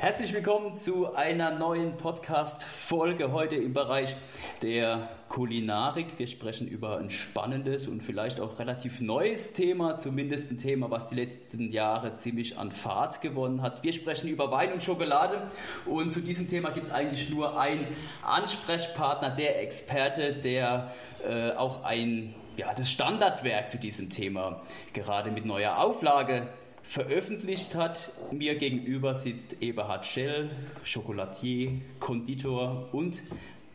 Herzlich willkommen zu einer neuen Podcast-Folge heute im Bereich der Kulinarik. Wir sprechen über ein spannendes und vielleicht auch relativ neues Thema, zumindest ein Thema, was die letzten Jahre ziemlich an Fahrt gewonnen hat. Wir sprechen über Wein und Schokolade und zu diesem Thema gibt es eigentlich nur einen Ansprechpartner, der Experte, der äh, auch ein ja, das Standardwerk zu diesem Thema gerade mit neuer Auflage veröffentlicht hat. Mir gegenüber sitzt Eberhard Schell, Chocolatier, Konditor und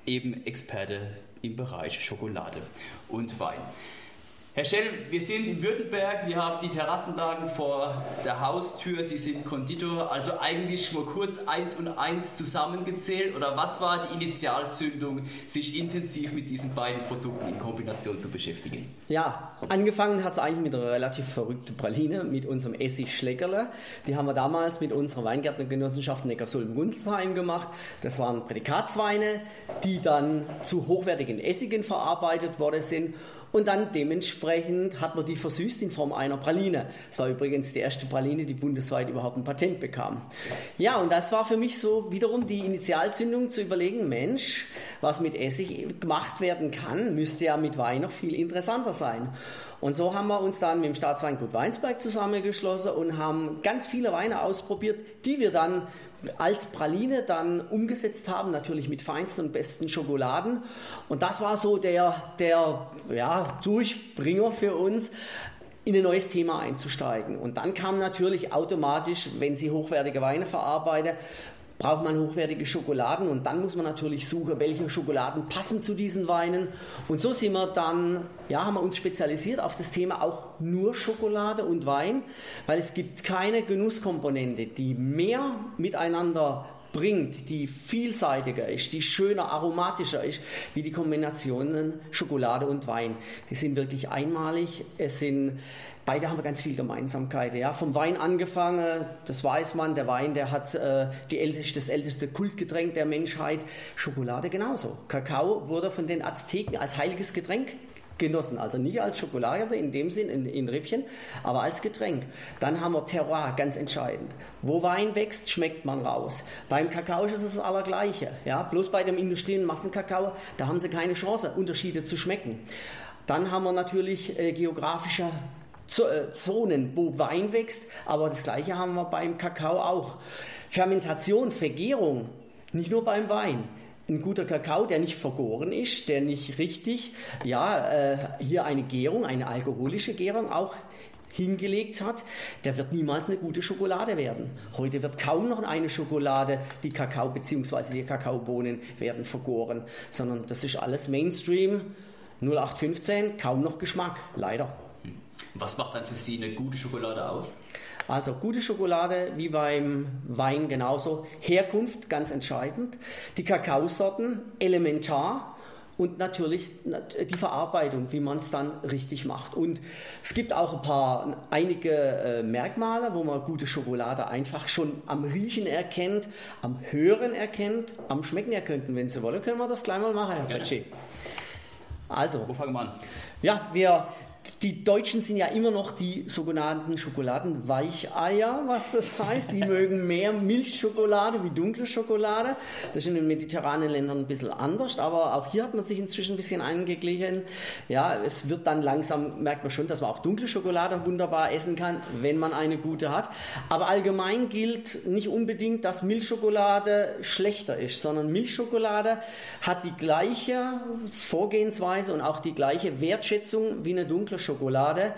eben Experte im Bereich Schokolade und Wein. Herr Schell, wir sind in Württemberg, wir haben die Terrassenlagen vor der Haustür, Sie sind Konditor, also eigentlich nur kurz eins und eins zusammengezählt oder was war die Initialzündung, sich intensiv mit diesen beiden Produkten in Kombination zu beschäftigen? Ja, angefangen hat es eigentlich mit einer relativ verrückten Praline, mit unserem Essig-Schleckerle. Die haben wir damals mit unserer Weingärtnergenossenschaft Neckarsulm-Gunzheim gemacht. Das waren Prädikatsweine, die dann zu hochwertigen Essigen verarbeitet worden sind und dann dementsprechend hat man die versüßt in Form einer Praline. Das war übrigens die erste Praline, die bundesweit überhaupt ein Patent bekam. Ja, und das war für mich so wiederum die Initialzündung zu überlegen, Mensch, was mit Essig gemacht werden kann, müsste ja mit Wein noch viel interessanter sein. Und so haben wir uns dann mit dem Staatsweingut Weinsberg zusammengeschlossen und haben ganz viele Weine ausprobiert, die wir dann als Praline dann umgesetzt haben, natürlich mit feinsten und besten Schokoladen. Und das war so der, der ja, Durchbringer für uns, in ein neues Thema einzusteigen. Und dann kam natürlich automatisch, wenn Sie hochwertige Weine verarbeiten, braucht man hochwertige Schokoladen und dann muss man natürlich suchen, welche Schokoladen passen zu diesen Weinen. Und so sind wir dann, ja, haben wir uns spezialisiert auf das Thema auch nur Schokolade und Wein, weil es gibt keine Genusskomponente, die mehr miteinander bringt, die vielseitiger ist, die schöner, aromatischer ist, wie die Kombinationen Schokolade und Wein. Die sind wirklich einmalig. Es sind Beide haben ganz viel Gemeinsamkeit. Ja, vom Wein angefangen, das weiß man, der Wein, der hat äh, die älteste, das älteste Kultgetränk der Menschheit. Schokolade genauso. Kakao wurde von den Azteken als heiliges Getränk genossen. Also nicht als Schokolade in dem Sinn, in, in Rippchen, aber als Getränk. Dann haben wir Terroir, ganz entscheidend. Wo Wein wächst, schmeckt man raus. Beim Kakao ist es das Allergleiche. Ja? Bloß bei dem industriellen Massenkakao, da haben sie keine Chance, Unterschiede zu schmecken. Dann haben wir natürlich äh, geografische äh, Zonen, wo Wein wächst, aber das gleiche haben wir beim Kakao auch. Fermentation, Vergärung, nicht nur beim Wein. Ein guter Kakao, der nicht vergoren ist, der nicht richtig, ja, äh, hier eine Gärung, eine alkoholische Gärung auch hingelegt hat, der wird niemals eine gute Schokolade werden. Heute wird kaum noch eine Schokolade, die Kakao bzw. die Kakaobohnen werden vergoren, sondern das ist alles Mainstream, 0815, kaum noch Geschmack, leider. Was macht dann für Sie eine gute Schokolade aus? Also gute Schokolade wie beim Wein genauso. Herkunft ganz entscheidend. Die Kakaosorten elementar und natürlich die Verarbeitung, wie man es dann richtig macht. Und es gibt auch ein paar einige äh, Merkmale, wo man gute Schokolade einfach schon am Riechen erkennt, am Hören erkennt, am Schmecken erkennt. Und wenn Sie wollen, können wir das gleich mal machen, Herr Petschi. Also, wo fangen wir an? Ja, wir die Deutschen sind ja immer noch die sogenannten Schokoladenweicheier, was das heißt. Die mögen mehr Milchschokolade wie dunkle Schokolade. Das ist in den mediterranen Ländern ein bisschen anders, aber auch hier hat man sich inzwischen ein bisschen eingeglichen. Ja, es wird dann langsam, merkt man schon, dass man auch dunkle Schokolade wunderbar essen kann, wenn man eine gute hat. Aber allgemein gilt nicht unbedingt, dass Milchschokolade schlechter ist, sondern Milchschokolade hat die gleiche Vorgehensweise und auch die gleiche Wertschätzung wie eine dunkle dunkle Schokolade,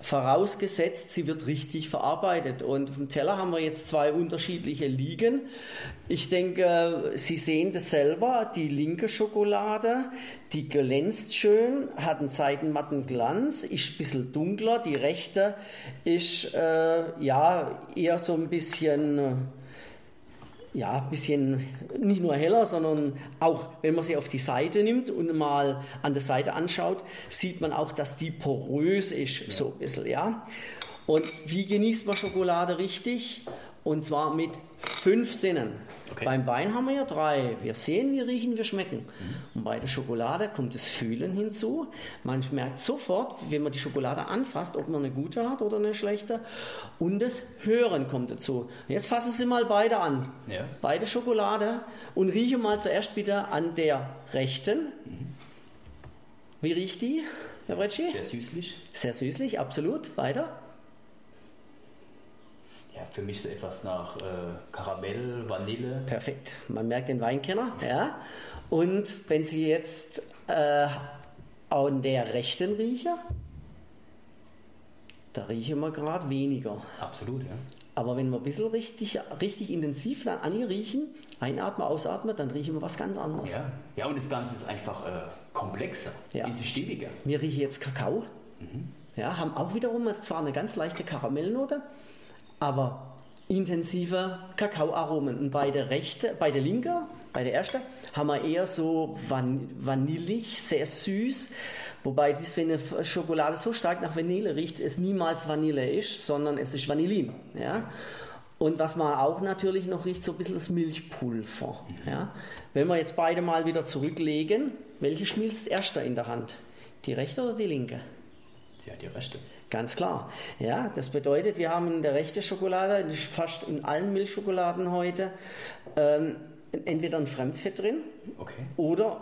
vorausgesetzt, sie wird richtig verarbeitet. Und auf dem Teller haben wir jetzt zwei unterschiedliche liegen. Ich denke, Sie sehen das selber. Die linke Schokolade, die glänzt schön, hat einen seitenmatten Glanz, ist ein bisschen dunkler. Die rechte ist äh, ja eher so ein bisschen ja, ein bisschen nicht nur heller, sondern auch, wenn man sie auf die Seite nimmt und mal an der Seite anschaut, sieht man auch, dass die porös ist, ja. so ein bisschen, ja. Und wie genießt man Schokolade richtig? Und zwar mit fünf Sinnen. Okay. Beim Wein haben wir ja drei. Wir sehen, wir riechen, wir schmecken. Und bei der Schokolade kommt das Fühlen hinzu. Man merkt sofort, wenn man die Schokolade anfasst, ob man eine gute hat oder eine schlechte. Und das Hören kommt dazu. Jetzt fassen Sie mal beide an. Ja. Beide Schokolade. Und rieche mal zuerst bitte an der rechten. Wie riecht die, Herr Brecci? Sehr süßlich. Sehr süßlich, absolut. Weiter. Für mich so etwas nach äh, Karamell, Vanille. Perfekt. Man merkt den Weinkenner. Ja. Und wenn Sie jetzt äh, an der rechten riechen, da riechen wir gerade weniger. Absolut, ja. Aber wenn wir ein bisschen richtig, richtig intensiv dann an ihr riechen, einatmen, ausatmen, dann riechen wir was ganz anderes. Ja, ja und das Ganze ist einfach äh, komplexer, Ja. stimmiger. Wir riechen jetzt Kakao. Mhm. Ja, haben auch wiederum zwar eine ganz leichte Karamellnote, aber intensive Kakaoaromen. Und bei der rechte, bei der linke, bei der ersten, haben wir eher so van vanillig, sehr süß. Wobei dies, wenn eine Schokolade so stark nach Vanille riecht, es niemals Vanille ist, sondern es ist Vanillin. Ja? Und was man auch natürlich noch riecht, so ein bisschen das Milchpulver. Ja? Wenn wir jetzt beide mal wieder zurücklegen, welche schmilzt erster in der Hand? Die rechte oder die linke? Hat die Rechte. Ganz klar. Ja, das bedeutet, wir haben in der rechten Schokolade, fast in allen Milchschokoladen heute, ähm, entweder ein Fremdfett drin Okay. oder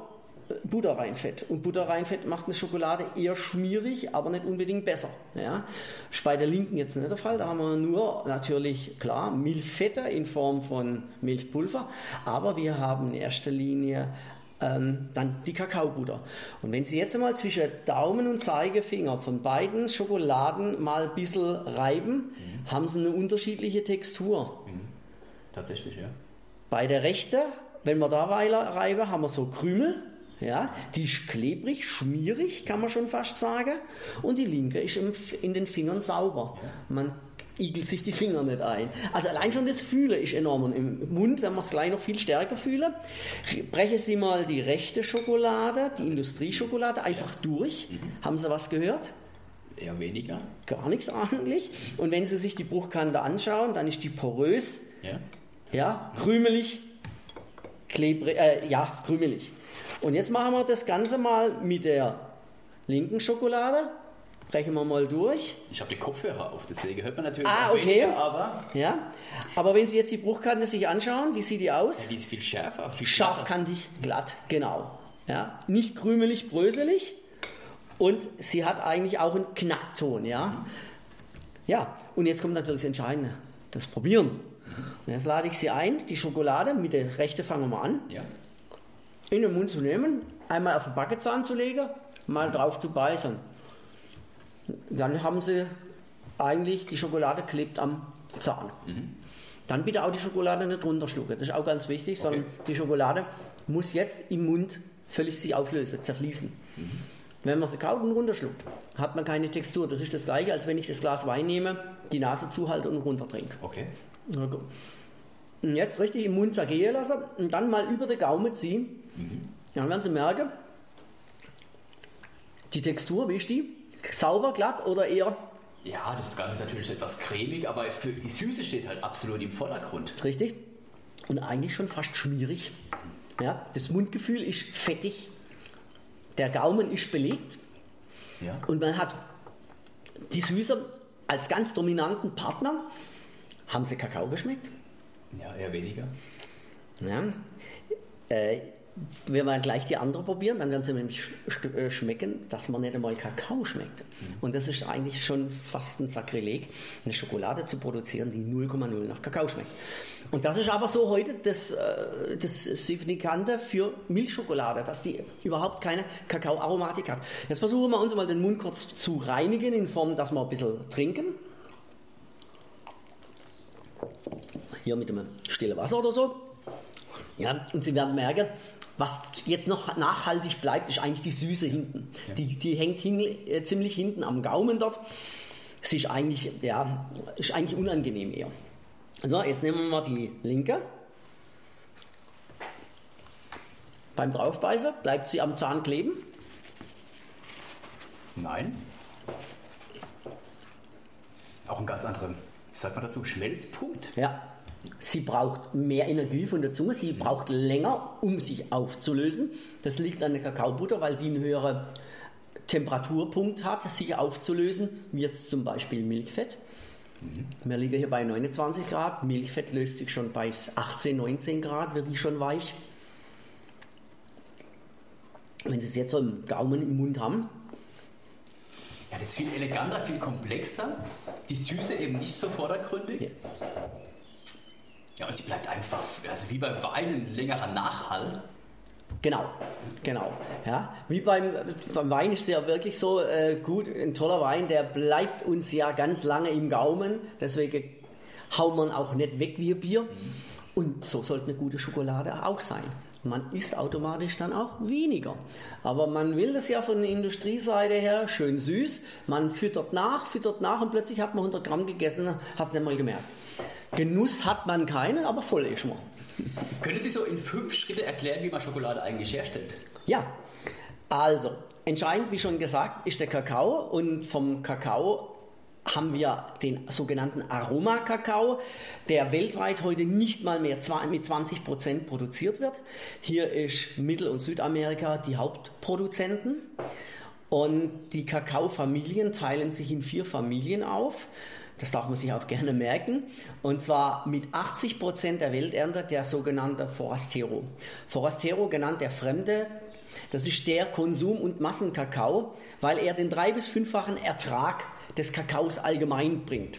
äh, Butterreinfett. Und Butterreinfett macht eine Schokolade eher schmierig, aber nicht unbedingt besser. Ja? Ist bei der linken jetzt nicht der Fall. Da haben wir nur natürlich, klar, Milchfette in Form von Milchpulver, aber wir haben in erster Linie ähm, dann die Kakaobutter. Und wenn Sie jetzt mal zwischen Daumen und Zeigefinger von beiden Schokoladen mal ein bisschen reiben, haben Sie eine unterschiedliche Textur. Tatsächlich, ja. Bei der rechten, wenn wir da reiben, haben wir so Krümel. Ja, die ist klebrig, schmierig, kann man schon fast sagen. Und die linke ist in den Fingern sauber. Man igelt sich die Finger nicht ein. Also allein schon das Fühlen ist enorm. Und im Mund, wenn man es gleich noch viel stärker fühlen, brechen Sie mal die rechte Schokolade, die Industrieschokolade, einfach durch. Haben Sie was gehört? Eher weniger. Gar nichts eigentlich. Und wenn Sie sich die Bruchkante anschauen, dann ist die porös, Ja. ja, krümelig, klebrig, äh, ja, krümelig. Und jetzt machen wir das Ganze mal mit der linken Schokolade. Brechen wir mal durch. Ich habe die Kopfhörer auf, deswegen hört man natürlich Ah, okay. weniger, aber Ja, aber wenn Sie jetzt die Bruchkante sich anschauen, wie sieht die aus? ja, die ist viel schärfer. Viel. Scharfkantig, glatt, genau. Ja, nicht krümelig, bröselig. Und sie hat eigentlich auch einen Knackton, ja. Ja, und jetzt kommt natürlich das Entscheidende, das Probieren. Und jetzt lade ich Sie ein, die Schokolade, mit der rechten fangen wir an, Ja. in den Mund zu nehmen, einmal auf den Backenzahn zu legen, mal drauf zu beißen. Dann haben Sie eigentlich, die Schokolade klebt am Zahn. Dann bitte auch die Schokolade nicht runterschlucken, das ist auch ganz wichtig, sondern die Schokolade muss jetzt im Mund völlig sich auflösen, zerfließen. Wenn man sie kaut und runterschluckt, hat man keine Textur. Das ist das gleiche, als wenn ich das Glas Wein nehme, die Nase zuhalte und runtertrinke. Okay. Gut. Und jetzt richtig im Mund zergehen lassen und dann mal über den Gaumen ziehen. Dann werden Sie merken, die Textur, wie ist die? Sauber, glatt oder eher Ja, das Ganze ist natürlich etwas cremig, aber für die Süße steht halt absolut im Vordergrund. richtig? Und eigentlich schon fast schmierig. Ja, das Mundgefühl ist fettig, der Gaumen ist belegt Ja. und man hat die Süße als ganz dominanten Partner. Haben Sie Kakao geschmeckt? Ja, eher weniger. Ja. Äh, wenn wir gleich die andere probieren, dann werden sie nämlich äh, schmecken, dass man nicht einmal Kakao schmeckt. Und das ist eigentlich schon fast ein Sakrileg, eine Schokolade zu produzieren, die 0,0 nach Kakao schmeckt. Und das ist aber so heute das, äh, das Signifikante für Milchschokolade, dass die überhaupt keine Kakaoaromatik hat. Jetzt versuchen wir uns mal den Mund kurz zu reinigen, in Form, dass wir ein bisschen trinken. Hier mit dem stillen Wasser oder so. Ja, und Sie werden merken, was jetzt noch nachhaltig bleibt, ist eigentlich die Süße hinten. Die, die hängt hin, äh, ziemlich hinten am Gaumen dort. Sie ist eigentlich, ja, ist eigentlich unangenehm eher. So, jetzt nehmen wir mal die linke. Beim Draufbeißen bleibt sie am Zahn kleben. Nein. Auch ein ganz anderer, wie sagt man dazu, Schmelzpunkt. Ja, Sie braucht mehr Energie von der Zunge, sie braucht länger, um sich aufzulösen. Das liegt an der Kakaobutter, weil die einen höheren Temperaturpunkt hat, sich aufzulösen, wie jetzt zum Beispiel Milchfett. Wir liegen hier bei 29 Grad, Milchfett löst sich schon bei 18, 19 Grad, wird die schon weich. Wenn Sie es jetzt so im Gaumen im Mund haben, ja, das ist viel eleganter, viel komplexer. Die Süße eben nicht so vordergründig. Ja. Ja, und sie bleibt einfach, also wie beim Wein, ein längerer Nachhall. Genau, genau. Ja, wie beim, beim Wein ist es ja wirklich so äh, gut, ein toller Wein, der bleibt uns ja ganz lange im Gaumen. Deswegen haut man auch nicht weg wie ein Bier. Und so sollte eine gute Schokolade auch sein. Man isst automatisch dann auch weniger. Aber man will das ja von der Industrieseite her schön süß. Man füttert nach, füttert nach und plötzlich hat man 100 Gramm gegessen, hat es nicht mal gemerkt. Genuss hat man keinen, aber voll ist man. Können Sie so in fünf Schritte erklären, wie man Schokolade eigentlich herstellt? Ja, also entscheidend, wie schon gesagt, ist der Kakao und vom Kakao haben wir den sogenannten Aromakakao, der weltweit heute nicht mal mehr mit 20 Prozent produziert wird. Hier ist Mittel- und Südamerika die Hauptproduzenten. Und die Kakaofamilien teilen sich in vier Familien auf. Das darf man sich auch gerne merken. Und zwar mit 80 Prozent der Welternte der sogenannte Forastero. Forastero genannt der Fremde. Das ist der Konsum- und Massenkakao, weil er den drei- bis fünffachen Ertrag des Kakaos allgemein bringt.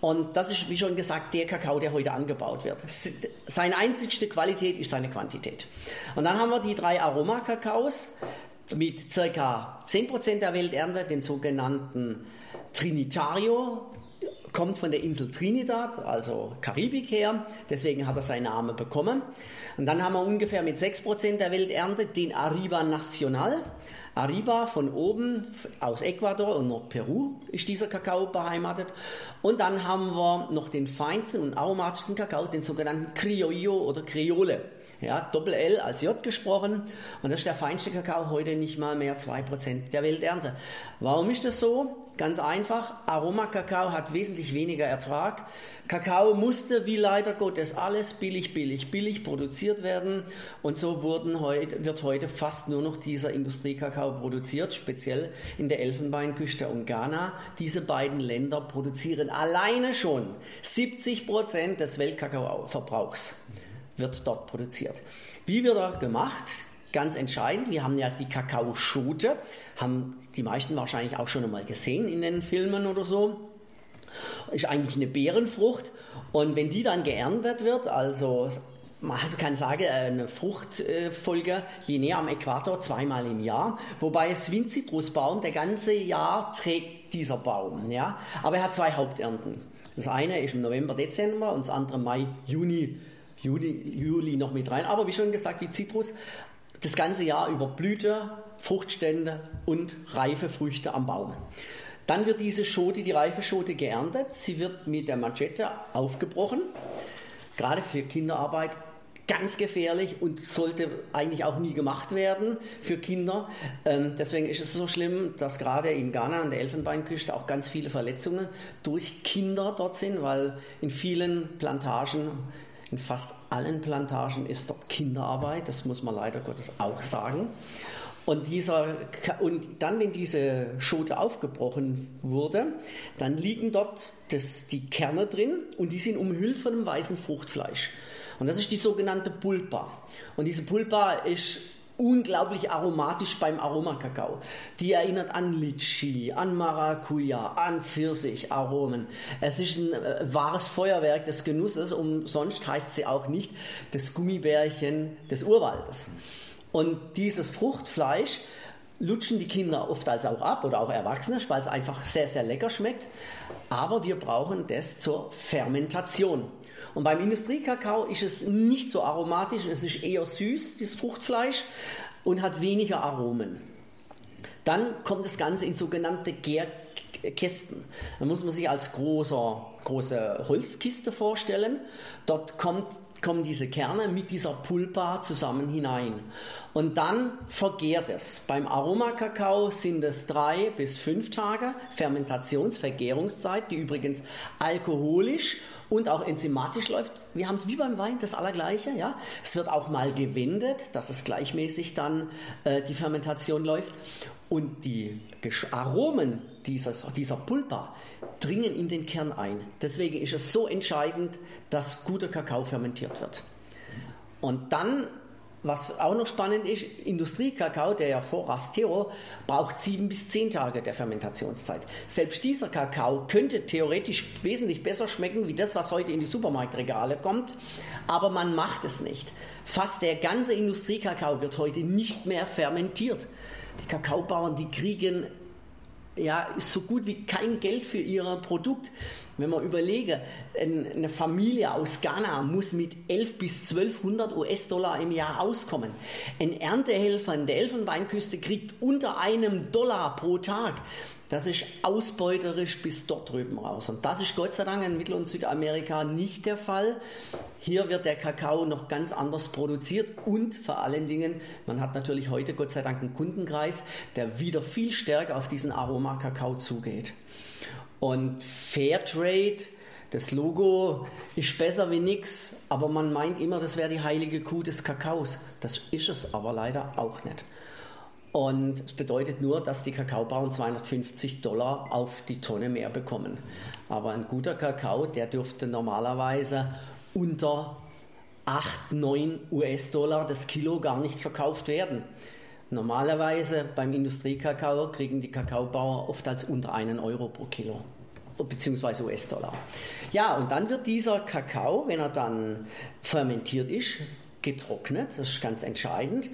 Und das ist, wie schon gesagt, der Kakao, der heute angebaut wird. Seine einzigste Qualität ist seine Quantität. Und dann haben wir die drei Aromakakaos mit ca. 10% der Welternte, den sogenannten Trinitario, kommt von der Insel Trinidad, also Karibik her, deswegen hat er seinen Namen bekommen. Und dann haben wir ungefähr mit 6% der Welternte den Arriba Nacional, Arriba von oben aus Ecuador und Nordperu ist dieser Kakao beheimatet. Und dann haben wir noch den feinsten und aromatischsten Kakao, den sogenannten Criollo oder Criole. Ja, Doppel L als J gesprochen. Und das ist der feinste Kakao, heute nicht mal mehr 2% der Welternte. Warum ist das so? Ganz einfach. Aromakakao hat wesentlich weniger Ertrag. Kakao musste, wie leider Gottes, alles billig, billig, billig produziert werden. Und so wurden heute, wird heute fast nur noch dieser Industriekakao produziert, speziell in der Elfenbeinküste und Ghana. Diese beiden Länder produzieren alleine schon 70% des Weltkakaoverbrauchs wird dort produziert. Wie wird er gemacht? Ganz entscheidend, wir haben ja die Kakaoschote, haben die meisten wahrscheinlich auch schon einmal gesehen in den Filmen oder so. Ist eigentlich eine Beerenfrucht und wenn die dann geerntet wird, also man kann sagen, eine Fruchtfolge je näher am Äquator zweimal im Jahr, wobei es wie ein Zitrusbaum der ganze Jahr trägt dieser Baum, ja. Aber er hat zwei Haupternten. Das eine ist im November, Dezember und das andere Mai, Juni Juli, Juli noch mit rein. Aber wie schon gesagt, die Zitrus das ganze Jahr über Blüte, Fruchtstände und reife Früchte am Baum. Dann wird diese Schote, die reife Schote geerntet. Sie wird mit der Manschette aufgebrochen. Gerade für Kinderarbeit ganz gefährlich und sollte eigentlich auch nie gemacht werden für Kinder. Ähm, deswegen ist es so schlimm, dass gerade in Ghana an der Elfenbeinküste auch ganz viele Verletzungen durch Kinder dort sind, weil in vielen Plantagen in fast allen Plantagen ist dort Kinderarbeit, das muss man leider Gottes auch sagen. Und, dieser, und dann, wenn diese Schote aufgebrochen wurde, dann liegen dort das, die Kerne drin und die sind umhüllt von einem weißen Fruchtfleisch. Und das ist die sogenannte Pulpa. Und diese Pulpa ist unglaublich aromatisch beim Aromakakao. Die erinnert an Litchi, an Maracuja, an Pfirsicharomen. Es ist ein äh, wahres Feuerwerk des Genusses, umsonst heißt sie auch nicht das Gummibärchen des Urwaldes. Und dieses Fruchtfleisch lutschen die Kinder oft als auch ab oder auch Erwachsene, weil es einfach sehr, sehr lecker schmeckt. Aber wir brauchen das zur Fermentation. Und beim Industriekakao ist es nicht so aromatisch, es ist eher süß, das Fruchtfleisch, und hat weniger Aromen. Dann kommt das Ganze in sogenannte Gärkästen. Da muss man sich als großer, große Holzkiste vorstellen. Dort kommt kommen diese Kerne mit dieser Pulpa zusammen hinein. Und dann vergärt es. Beim Aromakakao sind es drei bis fünf Tage Fermentationsvergärungszeit, die übrigens alkoholisch und auch enzymatisch läuft. Wir haben es wie beim Wein, das Allergleiche. Ja? Es wird auch mal gewendet, dass es gleichmäßig dann äh, die Fermentation läuft. Und die Aromen dieses, dieser Pulpa dringen in den Kern ein. Deswegen ist es so entscheidend, dass guter Kakao fermentiert wird. Und dann was auch noch spannend ist, Industriekakao, der ja vor Rastero, braucht sieben bis zehn Tage der Fermentationszeit. Selbst dieser Kakao könnte theoretisch wesentlich besser schmecken wie das, was heute in die Supermarktregale kommt, aber man macht es nicht. Fast der ganze Industriekakao wird heute nicht mehr fermentiert. Die Kakaobauern, die kriegen ja, so gut wie kein Geld für ihr Produkt. Wenn man überlege, eine Familie aus Ghana muss mit 11 bis 1200 US-Dollar im Jahr auskommen. Ein Erntehelfer in der Elfenbeinküste kriegt unter einem Dollar pro Tag. Das ist ausbeuterisch bis dort drüben raus. Und das ist Gott sei Dank in Mittel- und Südamerika nicht der Fall. Hier wird der Kakao noch ganz anders produziert und vor allen Dingen, man hat natürlich heute Gott sei Dank einen Kundenkreis, der wieder viel stärker auf diesen Aroma-Kakao zugeht. Und Fairtrade, das Logo ist besser wie nichts, aber man meint immer, das wäre die heilige Kuh des Kakaos. Das ist es aber leider auch nicht. Und es bedeutet nur, dass die Kakaobauern 250 Dollar auf die Tonne mehr bekommen. Aber ein guter Kakao, der dürfte normalerweise unter 8, 9 US-Dollar das Kilo gar nicht verkauft werden. Normalerweise beim Industriekakao kriegen die Kakaobauer oft als unter einen Euro pro Kilo beziehungsweise US-Dollar. Ja, und dann wird dieser Kakao, wenn er dann fermentiert ist, getrocknet. Das ist ganz entscheidend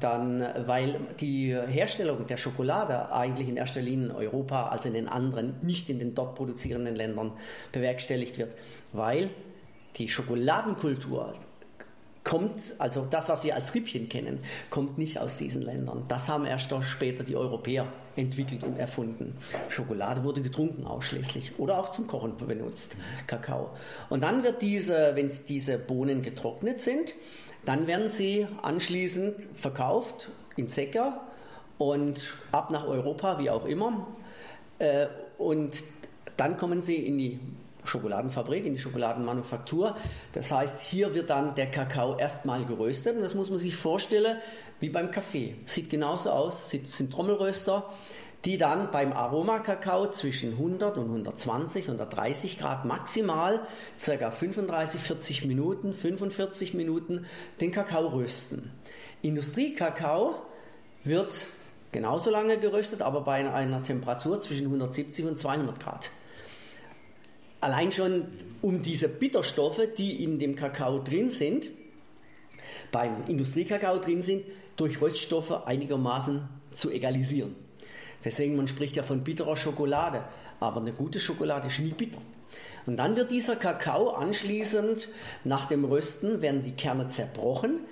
dann, weil die Herstellung der Schokolade eigentlich in erster Linie in Europa, also in den anderen, nicht in den dort produzierenden Ländern bewerkstelligt wird, weil die Schokoladenkultur kommt, also das, was wir als Rippchen kennen, kommt nicht aus diesen Ländern. Das haben erst später die Europäer entwickelt und erfunden. Schokolade wurde getrunken ausschließlich oder auch zum Kochen benutzt, Kakao. Und dann wird diese, wenn diese Bohnen getrocknet sind, dann werden sie anschließend verkauft in Säcker und ab nach Europa, wie auch immer. Äh, und dann kommen sie in die Schokoladenfabrik, in die Schokoladenmanufaktur. Das heißt, hier wird dann der Kakao erstmal geröstet und das muss man sich vorstellen wie beim Kaffee. Sieht genauso aus, sind Trommelröster die dann beim Aromakakao zwischen 100 und 120, 130 Grad maximal ca. 35, 40 Minuten, 45 Minuten den Kakao rösten. Industriekakao wird genauso lange geröstet, aber bei einer Temperatur zwischen 170 und 200 Grad. Allein schon um diese Bitterstoffe, die in dem Kakao drin sind, beim Industriekakao drin sind, durch Röststoffe einigermaßen zu egalisieren. Deswegen, man spricht ja von bitterer Schokolade, aber eine gute Schokolade ist nie bitter. Und dann wird dieser Kakao anschließend nach dem Rösten werden die Kerne zerbrochen.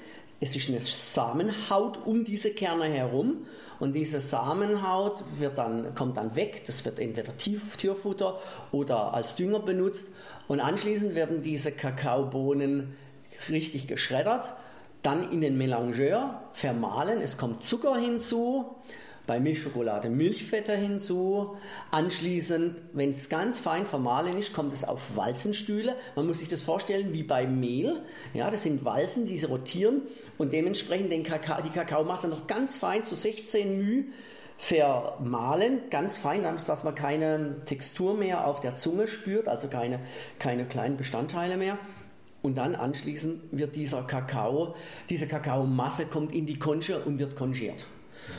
Es ist eine Samenhaut um diese Kerne herum und diese Samenhaut wird dann, kommt dann weg. Das wird entweder Tierfutter oder als Dünger benutzt. Und anschließend werden diese Kakaobohnen richtig geschreddert, dann in den Melangeur vermahlen. Es kommt Zucker hinzu, bei Milchschokolade Milchfette hinzu. Anschließend, wenn es ganz fein vermahlen ist, kommt es auf Walzenstühle. Man muss sich das vorstellen wie bei Mehl. Ja, das sind Walzen, die rotieren und dementsprechend den Kakao, die Kakaomasse noch ganz fein zu 16 μ vermahlen, ganz fein, dass man keine Textur mehr auf der Zunge spürt, also keine, keine kleinen Bestandteile mehr. Und dann anschließend wird dieser Kakao, diese Kakaomasse kommt in die Konsche und wird kongiert.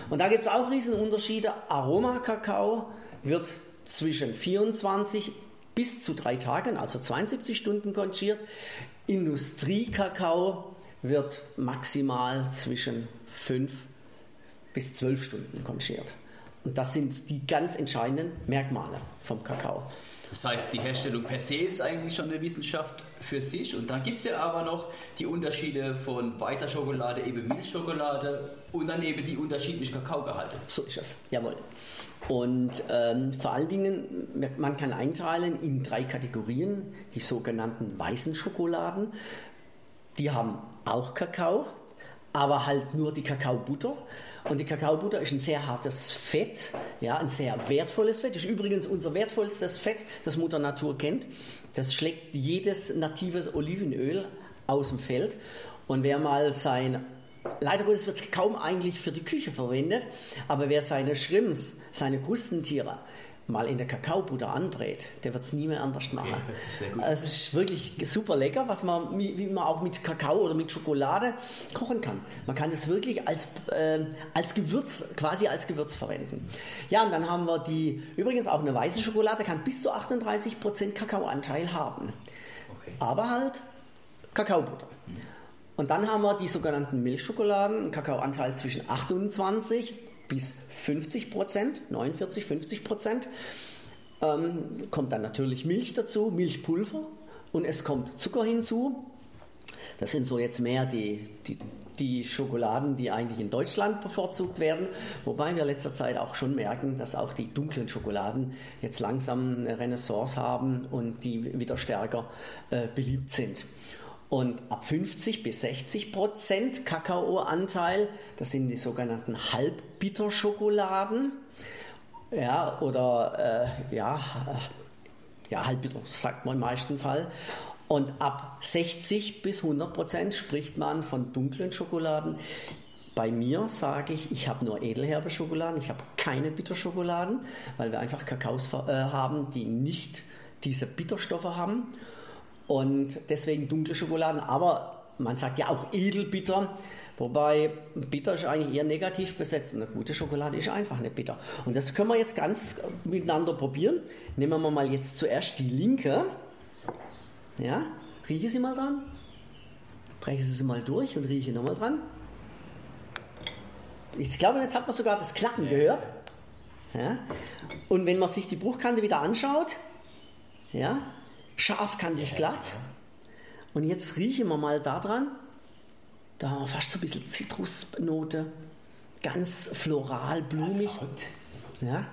Und da gibt es auch Riesenunterschiede. Aromakakao wird zwischen 24 bis zu drei Tagen, also 72 Stunden konchiert. Industriekakao wird maximal zwischen 5 bis 12 Stunden konchiert. Und das sind die ganz entscheidenden Merkmale vom Kakao. Das heißt, die Herstellung per se ist eigentlich schon eine Wissenschaft für sich. Und dann gibt es ja aber noch die Unterschiede von weißer Schokolade, eben Milchschokolade und dann eben die unterschiedlichen Kakaogehalte. So ist es, jawohl. Und ähm, vor allen Dingen, man kann einteilen in drei Kategorien, die sogenannten weißen Schokoladen. Die haben auch Kakao, aber halt nur die Kakaobutter. Und die Kakaobutter ist ein sehr hartes Fett, ja, ein sehr wertvolles Fett. Ist übrigens unser wertvollstes Fett, das Mutter Natur kennt. Das schlägt jedes natives Olivenöl aus dem Feld. Und wer mal sein, leider Gottes wird es kaum eigentlich für die Küche verwendet, aber wer seine Schrimps, seine Krustentiere mal in der Kakaobutter anbrät, der wird es nie mehr anders machen. Okay, also es ist wirklich super lecker, was man, wie man auch mit Kakao oder mit Schokolade kochen kann. Man kann es wirklich als, äh, als Gewürz, quasi als Gewürz verwenden. Ja, und dann haben wir die, übrigens auch eine weiße Schokolade kann bis zu 38% Kakaoanteil haben. Okay. Aber halt Kakaobutter. Und dann haben wir die sogenannten Milchschokoladen, einen Kakaoanteil zwischen 28 bis 50 Prozent, 49, 50 Prozent. Ähm, kommt dann natürlich Milch dazu, Milchpulver und es kommt Zucker hinzu. Das sind so jetzt mehr die, die, die Schokoladen, die eigentlich in Deutschland bevorzugt werden, wobei wir letzter Zeit auch schon merken, dass auch die dunklen Schokoladen jetzt langsam eine Renaissance haben und die wieder stärker äh, beliebt sind. Und ab 50 bis 60 Prozent Kakaoanteil, das sind die sogenannten Halbbitterschokoladen. Ja, oder äh, ja, ja, halbbitter, sagt man im meisten Fall. Und ab 60 bis 100 Prozent spricht man von dunklen Schokoladen. Bei mir sage ich, ich habe nur edelherbe Schokoladen, ich habe keine Bitterschokoladen, weil wir einfach Kakaos äh, haben, die nicht diese Bitterstoffe haben und deswegen dunkle Schokoladen. Aber man sagt ja auch edelbitter, wobei bitter ist eigentlich eher negativ besetzt. Und eine gute Schokolade ist einfach nicht bitter. Und das können wir jetzt ganz miteinander probieren. Nehmen wir mal jetzt zuerst die linke. Ja, rieche sie mal dran. Breche sie mal durch und rieche nochmal dran. Ich glaube, jetzt hat man sogar das Klacken gehört. Ja? Und wenn man sich die Bruchkante wieder anschaut, ja, scharfkantig glatt. Und jetzt riechen wir mal daran. Da haben wir fast so ein bisschen Zitrusnote. Ganz floral, blumig. Ja.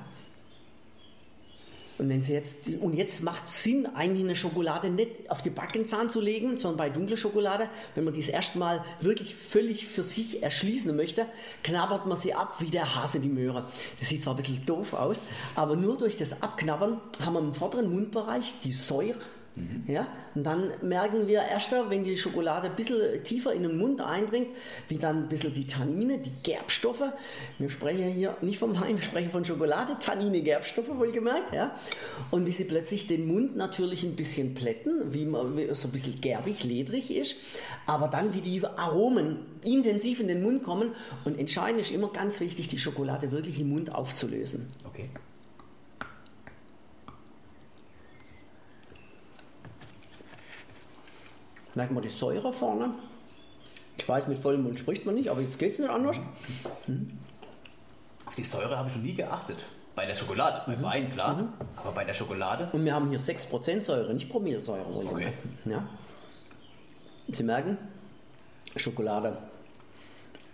Und wenn sie jetzt, und jetzt macht es Sinn, eigentlich eine Schokolade nicht auf die Backenzahn zu legen, sondern bei dunkler Schokolade, wenn man dies erstmal wirklich völlig für sich erschließen möchte, knabbert man sie ab wie der Hase die Möhre. Das sieht zwar ein bisschen doof aus, aber nur durch das Abknabbern haben wir im vorderen Mundbereich die Säure Mhm. Ja? Und dann merken wir erst, wenn die Schokolade ein bisschen tiefer in den Mund eindringt, wie dann ein bisschen die Tannine, die Gerbstoffe, wir sprechen hier nicht vom Wein, wir sprechen von Schokolade, Tannine, Gerbstoffe, wohlgemerkt, ja? und wie sie plötzlich den Mund natürlich ein bisschen plätten, wie man wie so ein bisschen gerbig, ledrig ist, aber dann wie die Aromen intensiv in den Mund kommen und entscheidend ist immer ganz wichtig, die Schokolade wirklich im Mund aufzulösen. Okay. Merken wir die Säure vorne. Ich weiß, mit vollem Mund spricht man nicht, aber jetzt geht es nicht anders. Mhm. Auf die Säure habe ich noch nie geachtet. Bei der Schokolade, beim mhm. Wein, klar, mhm. aber bei der Schokolade. Und wir haben hier 6% Säure, nicht Promillesäure. Okay. Ja. Sie merken, Schokolade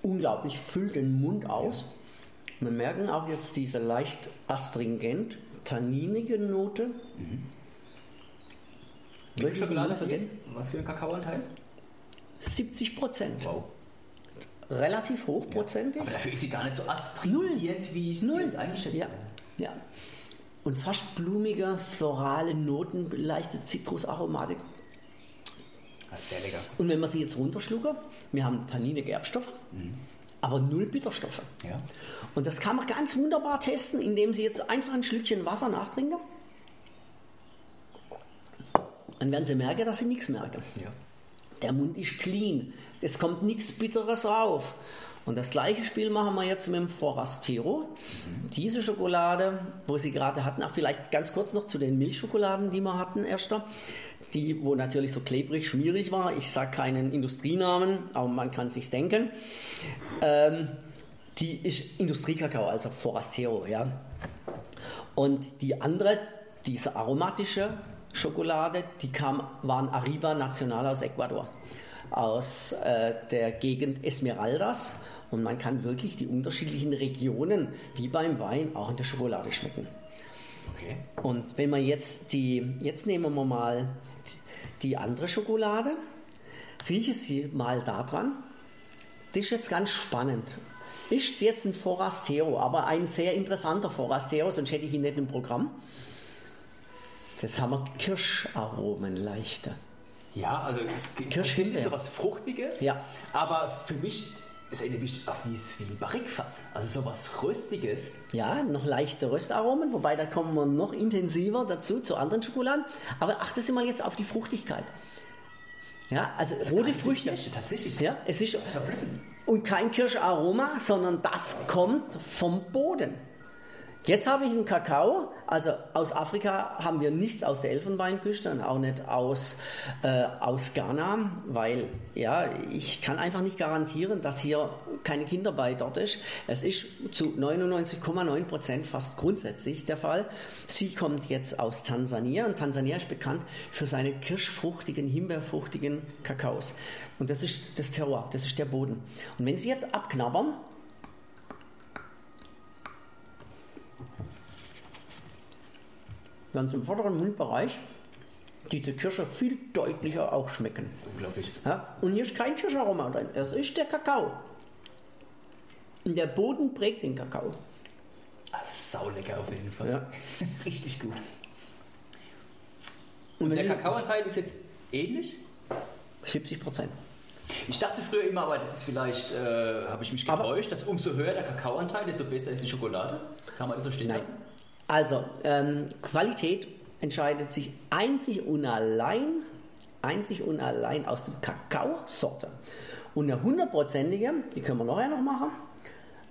unglaublich füllt den Mund aus. Wir merken auch jetzt diese leicht astringent, tanninige Note. Mhm. Milchschokolade vergessen? Was für ein Kakaoanteil? 70 Prozent. Wow. Relativ hochprozentig. Ja, aber dafür ist sie gar nicht so astringent, wie ich sie jetzt eingeschätzt ja. ja. Und fast blumige, florale Noten, leichte Zitrusaromatik. Ist sehr lecker. Und wenn man sie jetzt runterschlucke, wir haben Tannine, Gerbstoffe, mhm. aber null Bitterstoffe. Ja. Und das kann man ganz wunderbar testen, indem Sie jetzt einfach ein Schlückchen Wasser nachtrinken dann werden sie merken, dass sie nichts merken. Ja. Der Mund ist clean, es kommt nichts Bitteres rauf. Und das gleiche Spiel machen wir jetzt mit dem Forastero. Mhm. Diese Schokolade, wo Sie gerade hatten, auch vielleicht ganz kurz noch zu den Milchschokoladen, die wir hatten, erster. Die, wo natürlich so klebrig, schmierig war. Ich sage keinen Industrienamen, aber man kann sich denken. Ähm, die ist Industriekakao, also Forastero, ja. Und die andere, diese aromatische, Schokolade, die kam, waren Arriba Nacional aus Ecuador, aus äh, der Gegend Esmeraldas. Und man kann wirklich die unterschiedlichen Regionen, wie beim Wein, auch in der Schokolade schmecken. Okay. Und wenn man jetzt die, jetzt nehmen wir mal die andere Schokolade, rieche sie mal daran. Das ist jetzt ganz spannend. Ist jetzt ein Forastero, aber ein sehr interessanter Forastero, sonst hätte ich ihn nicht im Programm. Das haben wir Kirscharomen leichter. Ja, also es gibt so was Fruchtiges. Ja. Aber für mich, es erinnert mich auch wie es wie Barrikfass. Also so was Röstiges. Ja, noch leichte Röstaromen, wobei da kommen wir noch intensiver dazu zu anderen Schokoladen. Aber achte Sie mal jetzt auf die Fruchtigkeit. Ja, also rote Einzig Früchte. Tatsächlich. Ja, es ist Das ist verblüffend. und kein Kirscharoma, sondern das kommt vom Boden. Jetzt habe ich einen Kakao, also aus Afrika haben wir nichts aus der Elfenbeinküste und auch nicht aus, äh, aus Ghana, weil ja, ich kann einfach nicht garantieren, dass hier keine Kinderarbeit dort ist. Es ist zu 99,9 Prozent fast grundsätzlich der Fall. Sie kommt jetzt aus Tansania und Tansania ist bekannt für seine kirschfruchtigen, himbeerfruchtigen Kakaos. Und das ist das Terroir, das ist der Boden. Und wenn Sie jetzt abknabbern, Sie im vorderen Mundbereich diese Kirsche viel deutlicher auch schmecken. Das ist unglaublich. Ja? Und hier ist kein Kirscharoma drin, es ist der Kakao. Und der Boden prägt den Kakao. Ah, saulecker auf jeden Fall. Ja. Richtig gut. Und Und der Kakaoanteil ist jetzt ähnlich? 70 Prozent. Ich dachte früher immer, aber das ist vielleicht, äh, habe ich mich Aber- getäuscht, dass umso höher der Kakaoanteil, desto besser ist die Schokolade. Kann man das so stehen lassen? Also, ähm, Qualität entscheidet sich einzig und allein, einzig und allein aus der Kakaosorte. Und eine hundertprozentige, die können wir nachher noch machen,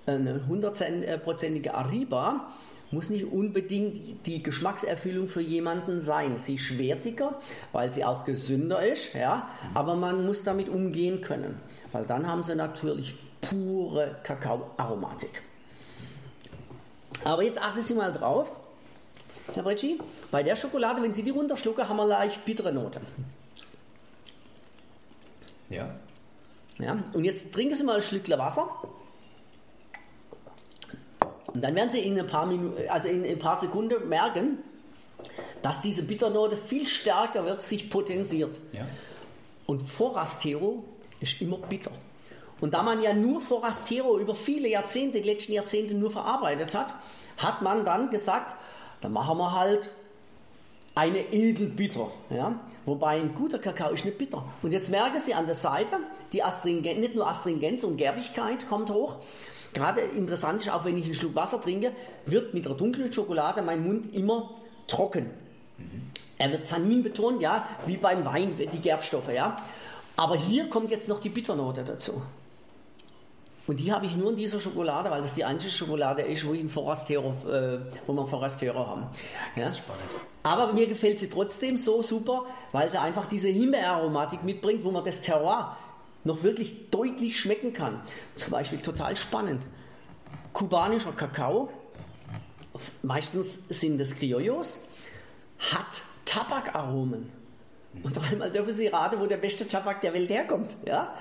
eine hundertprozentige Ariba muss nicht unbedingt die Geschmackserfüllung für jemanden sein. Sie ist wertiger, weil sie auch gesünder ist, ja, aber man muss damit umgehen können, weil dann haben sie natürlich pure Kakaoaromatik. Aber jetzt achten Sie mal drauf, Herr Brecci, bei der Schokolade, wenn Sie die runterschlucken, haben wir leicht bittere Note. Ja. Ja? Und jetzt trinken Sie mal ein Schlückchen Wasser. Und dann werden Sie in ein paar, Minuten, also in ein paar Sekunden merken, dass diese Bitternote viel stärker wird, sich potenziert. Ja. Und Forastero ist immer bitter. Und da man ja nur Forastero über viele Jahrzehnte, die letzten Jahrzehnte nur verarbeitet hat, hat man dann gesagt, dann machen wir halt eine edelbitter. Ja? Wobei ein guter Kakao ist nicht bitter. Und jetzt merken Sie an der Seite, die Astringen, nicht nur Astringenz und Gerbigkeit kommt hoch. Gerade interessant ist, auch wenn ich einen Schluck Wasser trinke, wird mit der dunklen Schokolade mein Mund immer trocken. Er wird Tannin betont, ja, wie beim Wein, die Gerbstoffe, ja. Aber hier kommt jetzt noch die Bitternote dazu. Und die habe ich nur in dieser Schokolade, weil das die einzige Schokolade ist, wo, ich einen Forastero, äh, wo wir einen Forastero haben. Ja. Spannend. Aber mir gefällt sie trotzdem so super, weil sie einfach diese Himbeeraromatik mitbringt, wo man das Terroir noch wirklich deutlich schmecken kann. Zum Beispiel total spannend. Kubanischer Kakao, meistens sind das Criollos, hat Tabakaromen. Und dreimal dürfen Sie raten, wo der beste Tabak der Welt herkommt. Ja?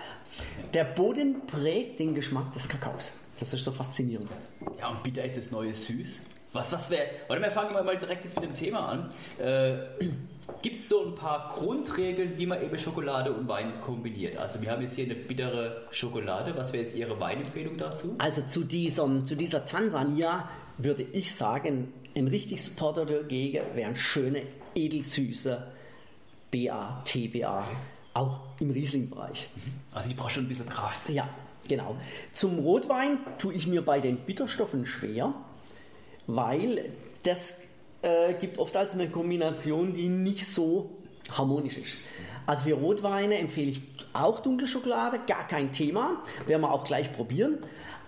Der Boden prägt den Geschmack des Kakaos. Das ist so faszinierend. Ja, und bitter ist das neue Süß. Was, was wäre. Warte mal, fangen wir mal direkt jetzt mit dem Thema an. Äh, Gibt es so ein paar Grundregeln, wie man eben Schokolade und Wein kombiniert? Also, wir haben jetzt hier eine bittere Schokolade. Was wäre jetzt Ihre Weinempfehlung dazu? Also zu, diesem, zu dieser Tansania würde ich sagen, ein richtig Supporter dagegen wären schöne, edelsüße BA, TBA, auch im Riesling-Bereich. Also, ich brauche schon ein bisschen Kraft. Ja, genau. Zum Rotwein tue ich mir bei den Bitterstoffen schwer, weil das äh, gibt oft als eine Kombination, die nicht so harmonisch ist. Also für Rotweine empfehle ich auch dunkle Schokolade, gar kein Thema, werden wir auch gleich probieren.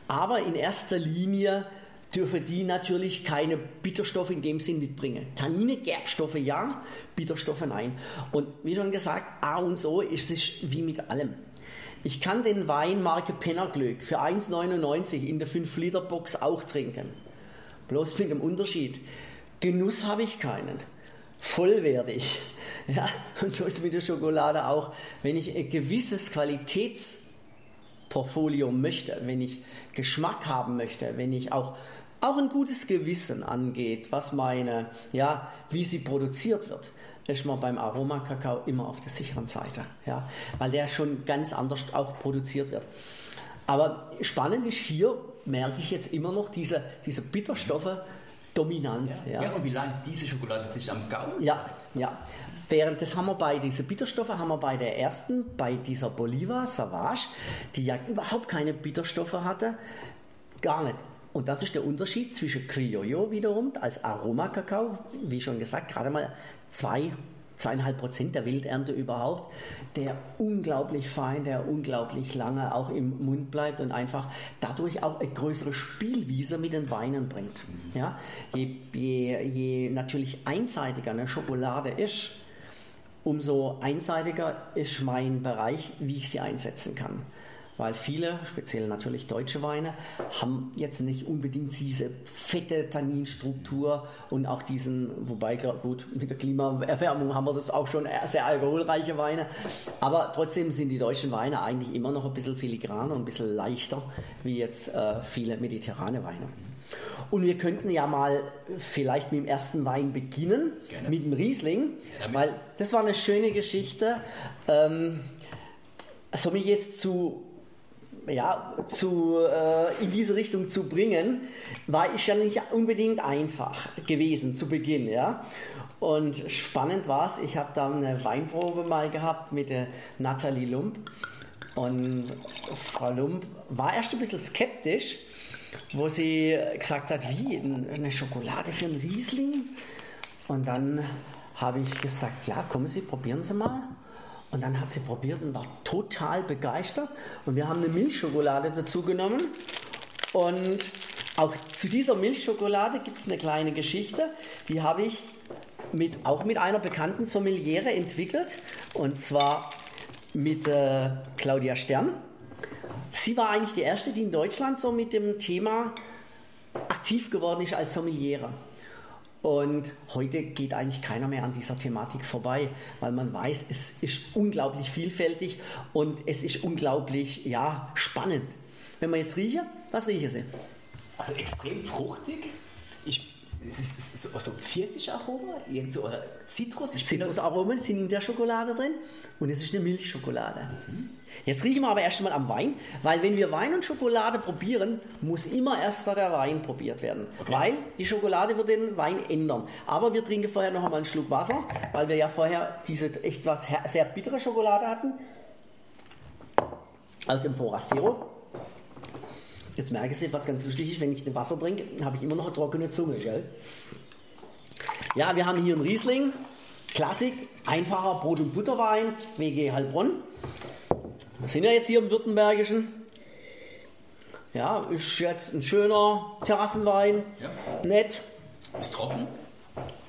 Aber in erster Linie dürfen die natürlich keine Bitterstoffe in dem Sinn mitbringen. Tannine, Gerbstoffe ja, Bitterstoffe nein. Und wie schon gesagt, A und so ist es wie mit allem. Ich kann den Wein Marke Pennerglück für 1,99 in der 5-Liter-Box auch trinken. Bloß mit dem Unterschied. Genuss habe ich keinen. Vollwertig. Ja, und so ist es mit der Schokolade auch. Wenn ich ein gewisses Qualitätsportfolio möchte, wenn ich Geschmack haben möchte, wenn ich auch, auch ein gutes Gewissen angeht, was meine, ja, wie sie produziert wird, ist man beim Aromakakao immer auf der sicheren Seite. Ja, weil der schon ganz anders auch produziert wird. Aber spannend ist hier, merke ich jetzt immer noch diese, diese Bitterstoffe dominant. Ja, ja. und wie lange diese Schokolade sich am Gaumen Ja, ja. Während das haben wir bei diesen Bitterstoffe, haben wir bei der ersten, bei dieser Bolivar Savage, die ja überhaupt keine Bitterstoffe hatte, gar nicht. Und das ist der Unterschied zwischen Criollo wiederum als Aromakakao, wie schon gesagt, gerade mal zwei, zweieinhalb Prozent der Wildernte überhaupt, der unglaublich fein, der unglaublich lange auch im Mund bleibt und einfach dadurch auch eine größere Spielwiese mit den Weinen bringt. Ja? Je, je, je natürlich einseitiger eine Schokolade ist, umso einseitiger ist mein Bereich, wie ich sie einsetzen kann. Weil viele, speziell natürlich deutsche Weine, haben jetzt nicht unbedingt diese fette Tanninstruktur und auch diesen, wobei gut, mit der Klimaerwärmung haben wir das auch schon sehr alkoholreiche Weine. Aber trotzdem sind die deutschen Weine eigentlich immer noch ein bisschen filigraner und ein bisschen leichter wie jetzt äh, viele mediterrane Weine. Und wir könnten ja mal vielleicht mit dem ersten Wein beginnen, Gerne. mit dem Riesling, weil das war eine schöne Geschichte. Ähm, Sommeliers zu ja, zu, äh, in diese Richtung zu bringen, war ich ja nicht unbedingt einfach gewesen zu Beginn. Ja? Und spannend war es, ich habe da eine Weinprobe mal gehabt mit der Nathalie Lump. Und Frau Lump war erst ein bisschen skeptisch, wo sie gesagt hat, wie, eine Schokolade für einen Riesling? Und dann habe ich gesagt, ja, kommen Sie, probieren Sie mal. Und dann hat sie probiert und war total begeistert. Und wir haben eine Milchschokolade dazu genommen. Und auch zu dieser Milchschokolade gibt es eine kleine Geschichte. Die habe ich mit, auch mit einer bekannten Sommeliere entwickelt. Und zwar mit äh, Claudia Stern. Sie war eigentlich die erste, die in Deutschland so mit dem Thema aktiv geworden ist als Sommeliere. Und heute geht eigentlich keiner mehr an dieser Thematik vorbei, weil man weiß, es ist unglaublich vielfältig und es ist unglaublich ja, spannend. Wenn man jetzt rieche, was rieche sie? Also extrem fruchtig. Ich es ist so, so Pfirsicharoma, irgend so, oder Zitrus. Zitrusaromen sind in der Schokolade drin und es ist eine Milchschokolade. Mhm. Jetzt riechen wir aber erst mal am Wein, weil wenn wir Wein und Schokolade probieren, muss immer erst der Wein probiert werden. Okay. Weil die Schokolade wird den Wein ändern. Aber wir trinken vorher noch einmal einen Schluck Wasser, weil wir ja vorher diese etwas sehr bittere Schokolade hatten. Aus dem Forastero. Jetzt merke ich, was ganz lustig ist, wenn ich Wasser trinke, dann habe ich immer noch eine trockene Zunge. Gell? Ja, wir haben hier einen Riesling, Klassik, einfacher Brot- und Butterwein, WG Heilbronn. Wir sind ja jetzt hier im Württembergischen. Ja, ist jetzt ein schöner Terrassenwein, ja. nett. Ist trocken?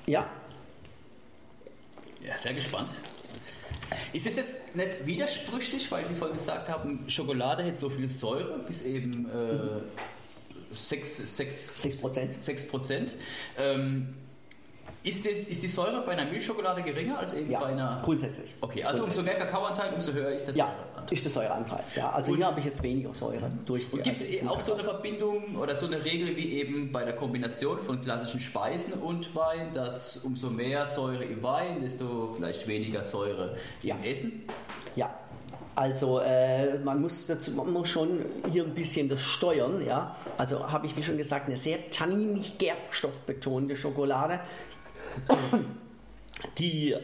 Ja. Ja, sehr gespannt. Ist es jetzt nicht widersprüchlich, weil Sie vorhin gesagt haben, Schokolade hätte so viel Säure, bis eben äh, 6, 6, 6 Prozent. 6 Prozent. Ähm, ist, das, ist die Säure bei einer Milchschokolade geringer als eben ja, bei einer. Grundsätzlich. Okay, also grundsätzlich. umso mehr Kakaoanteil, umso höher ist der ja, Säureanteil. Ist der Säureanteil, ja. Also und hier habe ich jetzt weniger Säure durch die. Gibt es also auch so eine Verbindung oder so eine Regel wie eben bei der Kombination von klassischen Speisen und Wein, dass umso mehr Säure im Wein, desto vielleicht weniger Säure im Essen? Ja, also äh, man, muss dazu, man muss schon hier ein bisschen das steuern. Ja? Also habe ich, wie schon gesagt, eine sehr tanninig gerbstoffbetonte Schokolade die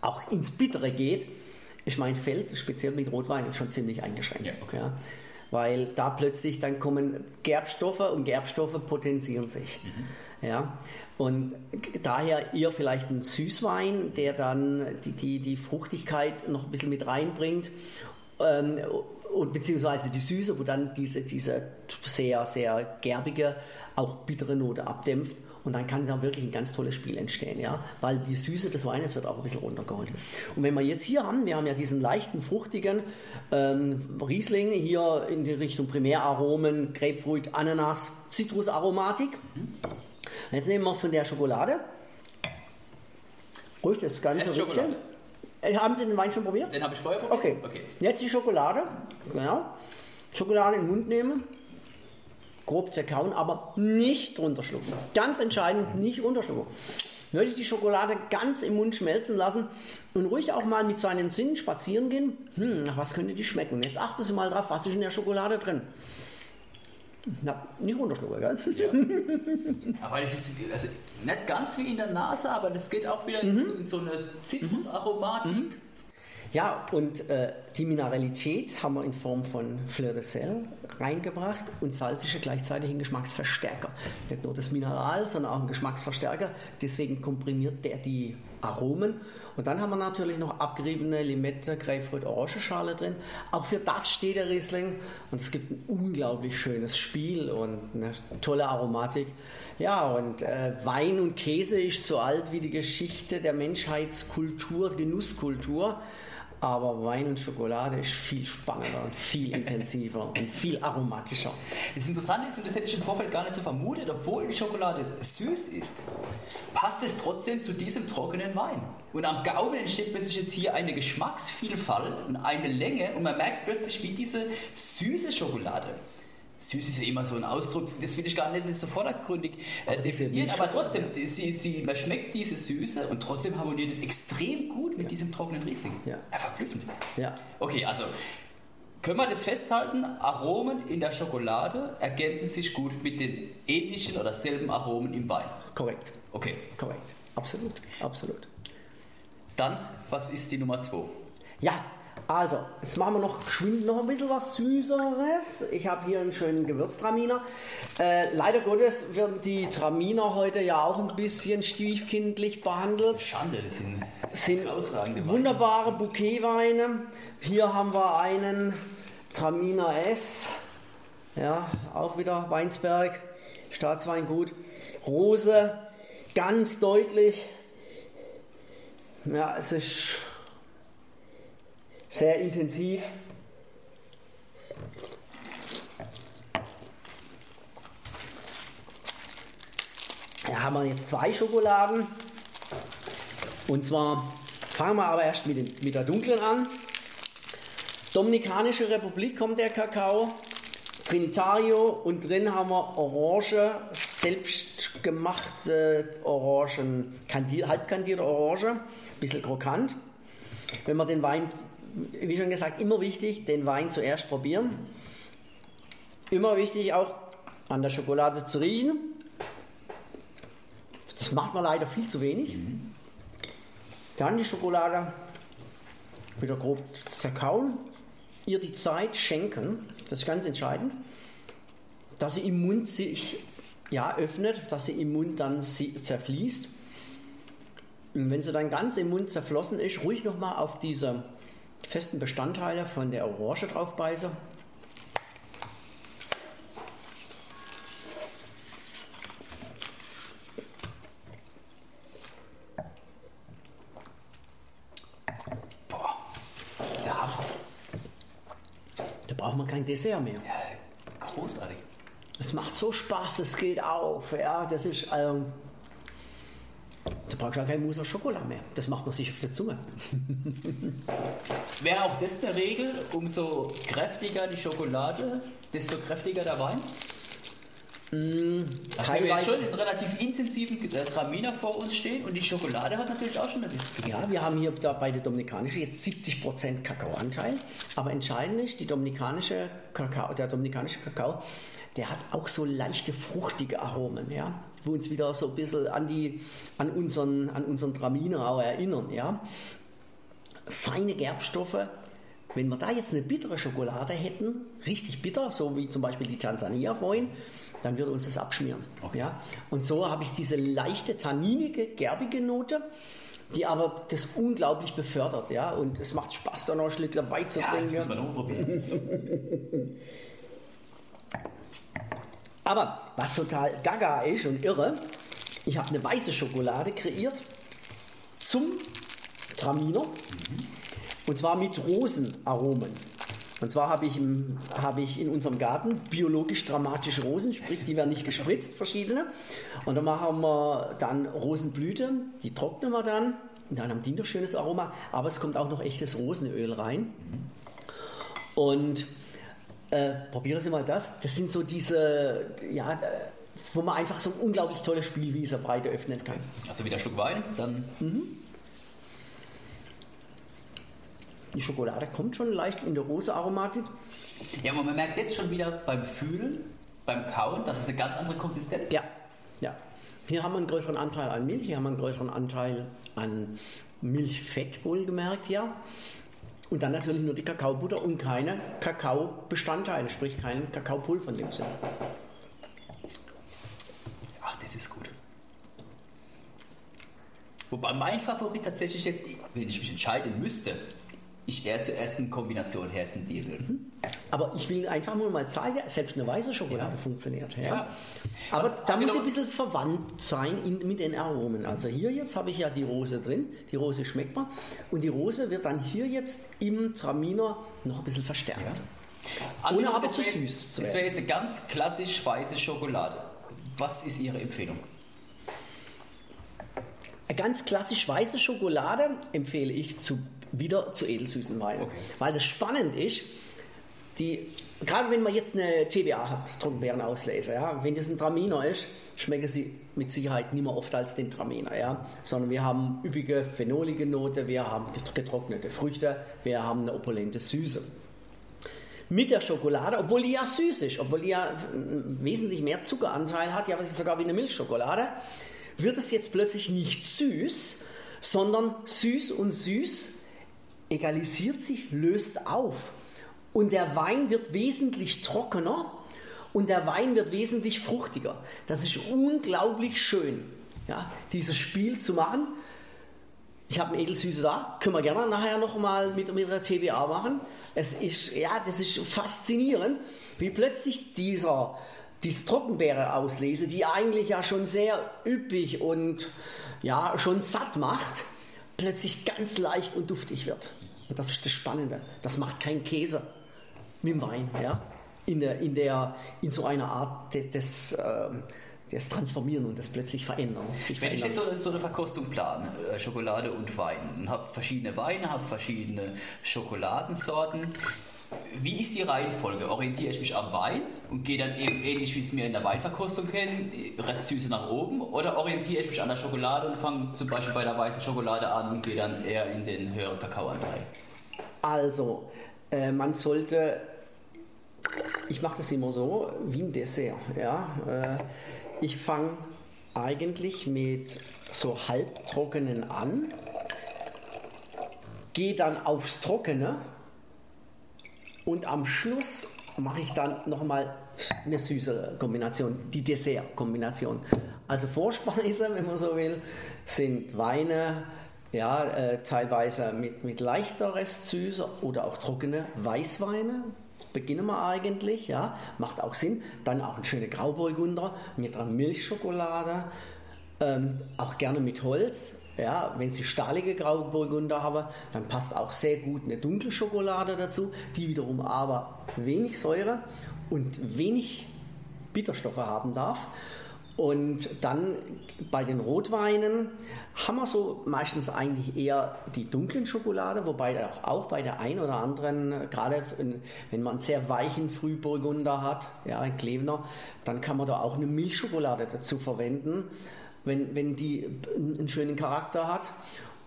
auch ins Bittere geht, ist mein Feld, speziell mit Rotwein, schon ziemlich eingeschränkt. Ja, okay. ja, weil da plötzlich dann kommen Gerbstoffe und Gerbstoffe potenzieren sich. Mhm. Ja, und daher eher vielleicht ein Süßwein, der dann die, die, die Fruchtigkeit noch ein bisschen mit reinbringt. Ähm, und beziehungsweise die Süße, wo dann diese, diese sehr, sehr gerbige, auch bittere Note abdämpft und dann kann da wirklich ein ganz tolles Spiel entstehen, ja, weil die Süße des Weines wird auch ein bisschen runtergeholt. Und wenn wir jetzt hier haben, wir haben ja diesen leichten, fruchtigen ähm, Riesling hier in die Richtung Primäraromen, Grapefruit, Ananas, Zitrusaromatik. Jetzt nehmen wir von der Schokolade. Ruhig das ganze Rückchen. Äh, haben Sie den Wein schon probiert? Den habe ich vorher probiert. Okay. okay. Jetzt die Schokolade. Genau. Schokolade in den Mund nehmen grob zerkauen, aber nicht runterschlucken. Ganz entscheidend, nicht runterschlucken. Würde ich die Schokolade ganz im Mund schmelzen lassen und ruhig auch mal mit seinen Sinnen spazieren gehen. Hm, nach was könnte die schmecken? Jetzt achten Sie mal drauf, was ist in der Schokolade drin. Na, nicht runterschlucken, gell? Ja. aber das ist also nicht ganz wie in der Nase, aber das geht auch wieder mhm. in, so, in, so, eine Zitrusaromatik. Mhm. Ja, und äh, die Mineralität haben wir in Form von Fleur de Sel reingebracht und Salz ist ja gleichzeitig ein Geschmacksverstärker. Nicht nur das Mineral, sondern auch ein Geschmacksverstärker. Deswegen komprimiert der die Aromen. Und dann haben wir natürlich noch abgeriebene Limette, Grapefruit, Orangenschale drin. Auch für das steht der Riesling. Und es gibt ein unglaublich schönes Spiel und eine tolle Aromatik. Ja, und äh, Wein und Käse ist so alt wie die Geschichte der Menschheitskultur, Genusskultur. Aber Wein und Schokolade ist viel spannender und viel intensiver und viel aromatischer. Das Interessante ist, und das hätte ich im Vorfeld gar nicht so vermutet, obwohl die Schokolade süß ist, passt es trotzdem zu diesem trockenen Wein. Und am Gaumen entsteht plötzlich jetzt hier eine Geschmacksvielfalt und eine Länge und man merkt plötzlich, wie diese süße Schokolade Süß ist ja immer so ein Ausdruck, das will ich gar nicht so vordergründig äh, definieren, aber trotzdem, sie, sie, man schmeckt diese Süße und trotzdem harmoniert es extrem gut mit ja. diesem trockenen Riesling. Ja. ja. Verblüffend. Ja. Okay, also können wir das festhalten? Aromen in der Schokolade ergänzen sich gut mit den ähnlichen oder selben Aromen im Wein. Korrekt. Okay. Korrekt. Absolut. Absolut. Dann, was ist die Nummer 2? Ja, also, jetzt machen wir noch geschwind noch ein bisschen was Süßeres. Ich habe hier einen schönen Gewürztraminer. Äh, leider Gottes werden die Traminer heute ja auch ein bisschen stiefkindlich behandelt. Schande, das sind, sind ausragende wunderbare Bouquetweine. Hier haben wir einen Traminer S. Ja, auch wieder Weinsberg, Staatsweingut. Rose, ganz deutlich. Ja, es ist sehr intensiv. Da haben wir jetzt zwei Schokoladen. Und zwar fangen wir aber erst mit, dem, mit der dunklen an. Dominikanische Republik kommt der Kakao. Trinitario und drin haben wir Orange, selbstgemachte Orangen, halbkandierte Orange, ein bisschen krokant. Wenn man den Wein wie schon gesagt, immer wichtig, den Wein zuerst probieren. Immer wichtig auch an der Schokolade zu riechen. Das macht man leider viel zu wenig. Dann die Schokolade wieder grob zerkauen, ihr die Zeit schenken, das ist ganz entscheidend, dass sie im Mund sich ja, öffnet, dass sie im Mund dann zerfließt. Und wenn sie dann ganz im Mund zerflossen ist, ruhig nochmal auf diese festen Bestandteile von der Orange drauf beiße. Boah, ja. Da braucht man kein Dessert mehr. Ja, großartig. Es macht so Spaß, es geht auf. Ja, das ist. Ähm, da brauchst du auch kein Mousse Schokolade mehr. Das macht man sich auf der Zunge. Wäre auch das der Regel? Umso kräftiger die Schokolade, desto kräftiger der Wein? Mm, also wir jetzt schon einen relativ intensiven Traminer vor uns stehen und die Schokolade hat natürlich auch schon ein bisschen. Ja, wir haben hier da bei der Dominikanische jetzt 70% Kakaoanteil, aber entscheidend ist, die dominikanische Kakao, der dominikanische Kakao, der hat auch so leichte fruchtige Aromen, ja wo uns wieder so ein bisschen an, die, an, unseren, an unseren Traminer auch erinnern. Ja? Feine Gerbstoffe. Wenn wir da jetzt eine bittere Schokolade hätten, richtig bitter, so wie zum Beispiel die Tansania vorhin, dann würde uns das abschmieren. Okay. Ja? Und so habe ich diese leichte, tanninige, gerbige Note die aber das unglaublich befördert, ja, und es macht Spaß, da noch ein Schlittler Wein zu trinken. Ja, das muss man auch probieren. Aber was total gaga ist und irre, ich habe eine weiße Schokolade kreiert zum Traminer. Und zwar mit Rosenaromen. Und zwar habe ich, hab ich in unserem Garten biologisch dramatische Rosen, sprich, die werden nicht gespritzt, verschiedene. Und dann machen wir dann Rosenblüte, die trocknen wir dann. Und dann haben die ein schönes Aroma, aber es kommt auch noch echtes Rosenöl rein. Und äh, probieren Sie mal das. Das sind so diese, ja, wo man einfach so unglaublich tolle Spielwiese breite öffnen kann. Also wieder ein Schluck Wein, dann. Mhm. Die Schokolade kommt schon leicht in der rosa Aromatik. Ja, aber man merkt jetzt schon wieder beim Fühlen, beim Kauen, dass es eine ganz andere Konsistenz? Ja, ja. Hier haben wir einen größeren Anteil an Milch, hier haben wir einen größeren Anteil an Milchfett, wohlgemerkt, ja. Und dann natürlich nur die Kakaobutter und keine Kakaobestandteile, sprich kein Kakaopulver in dem Sinne. Ach, das ist gut. Wobei mein Favorit tatsächlich jetzt, wenn ich mich entscheiden müsste, ich eher zur ersten Kombination her tendieren würde. Mhm. Aber ich will einfach nur mal zeigen, selbst eine weiße Schokolade ja. funktioniert. Ja. ja. Aber Was, da muss ein bisschen verwandt sein in, mit den Aromen. Also hier jetzt habe ich ja die Rose drin. Die Rose schmeckt man. Und die Rose wird dann hier jetzt im Traminer noch ein bisschen verstärkt. Ja. Ohne aber zu süß. Das wäre jetzt eine ganz klassisch weiße Schokolade. Was ist Ihre Empfehlung? Eine ganz klassisch weiße Schokolade empfehle ich zu wieder zu edelsüßen Weinen. Okay. Weil das spannend ist, die, gerade wenn man jetzt eine TBA hat, Trockenbeerenauslese, ja, wenn das ein Traminer ist, schmecken sie mit Sicherheit nicht mehr oft als den Traminer, ja, sondern wir haben üppige phenolige Note, wir haben getrocknete Früchte, wir haben eine opulente Süße. Mit der Schokolade, obwohl die ja süß ist, obwohl die ja wesentlich mehr Zuckeranteil hat, ja, was ist sogar wie eine Milchschokolade, wird es jetzt plötzlich nicht süß, sondern süß und süß egalisiert sich, löst auf. Und der Wein wird wesentlich trockener und der Wein wird wesentlich fruchtiger. Das ist unglaublich schön, ja, dieses Spiel zu machen. Ich habe eine Edelsüße da, können wir gerne nachher nochmal mit, mit der TBA machen. Es ist, ja, das ist faszinierend, wie plötzlich dieser, diese Trockenbeere auslese, die eigentlich ja schon sehr üppig und ja, schon satt macht, plötzlich ganz leicht und duftig wird. Und das ist das Spannende. Das macht kein Käse mit dem Wein. Ja? In, der, in, der, in so einer Art des, des, äh, des Transformieren und des plötzlich Verändern. Wenn verändern. ich jetzt so, so, eine Verkostung plane, äh, Schokolade und Wein, und habe verschiedene Weine, habe verschiedene Schokoladensorten, wie ist die Reihenfolge? Orientiere ich mich am Wein und gehe dann eben ähnlich wie es mir in der Weinverkostung kennen, Restsüße nach oben? Oder orientiere ich mich an der Schokolade und fange zum Beispiel bei der weißen Schokolade an und gehe dann eher in den höheren Kakaoanteil? Also, äh, man sollte, ich mache das immer so, wie ein Dessert. Ja? Äh, ich fange eigentlich mit so halbtrockenen an, gehe dann aufs Trockene und am Schluss mache ich dann nochmal eine süße Kombination, die Dessert-Kombination. Also Vorspeise, wenn man so will, sind Weine, ja, äh, teilweise mit, mit leichter Restsüße oder auch trockene Weißweine. Beginnen wir eigentlich, ja, macht auch Sinn. Dann auch ein schöner Grauburgunder mit einer Milchschokolade, ähm, auch gerne mit Holz. Ja, wenn Sie stahlige Grauburgunder haben, dann passt auch sehr gut eine dunkle Schokolade dazu, die wiederum aber wenig Säure und wenig Bitterstoffe haben darf. Und dann bei den Rotweinen haben wir so meistens eigentlich eher die dunklen Schokolade, wobei auch, bei der einen oder anderen, gerade wenn man einen sehr weichen Frühburgunder hat, ja, ein Klevener, dann kann man da auch eine Milchschokolade dazu verwenden wenn, wenn die einen schönen Charakter hat.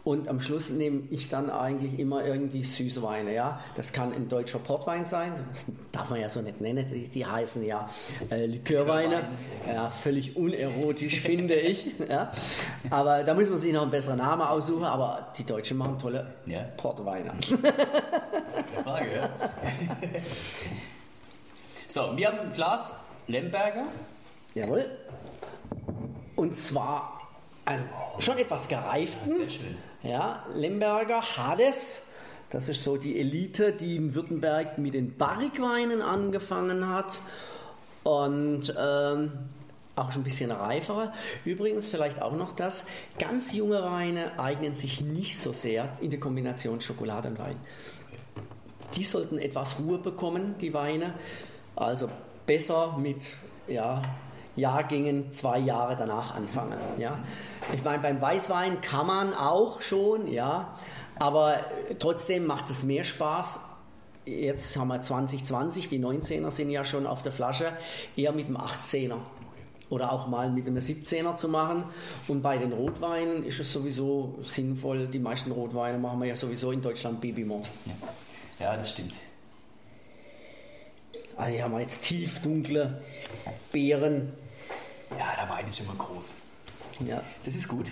Und am Schluss nehme ich dann eigentlich immer irgendwie süße Weine. Ja? Das kann ein deutscher Portwein sein, darf man ja so nicht nennen, die, die heißen ja äh, Likörweine. Ja, völlig unerotisch, finde ich. Ja? Aber da muss man sich noch einen besseren Namen aussuchen, aber die Deutschen machen tolle ja. Portweine. Frage, ja. so, wir haben ein Glas Lemberger. Jawohl. Und zwar einen schon etwas gereiften. Sehr schön. Ja, Lemberger Hades. Das ist so die Elite, die in Württemberg mit den Barrikweinen angefangen hat. Und ähm, auch schon ein bisschen reifere. Übrigens vielleicht auch noch das, ganz junge Weine eignen sich nicht so sehr in der Kombination Schokolade und Wein. Die sollten etwas Ruhe bekommen, die Weine. Also besser mit ja, Jahrgängen zwei Jahre danach anfangen. Ja. Ich meine, beim Weißwein kann man auch schon, ja, aber trotzdem macht es mehr Spaß. Jetzt haben wir 2020, die 19er sind ja schon auf der Flasche, eher mit dem 18er oder auch mal mit einem 17er zu machen. Und bei den Rotweinen ist es sowieso sinnvoll, die meisten Rotweine machen wir ja sowieso in Deutschland Babymord. Ja, ja das stimmt. Also hier haben wir jetzt tiefdunkle Beeren. Ja, der Wein ist schon mal groß. Ja. Das ist gut.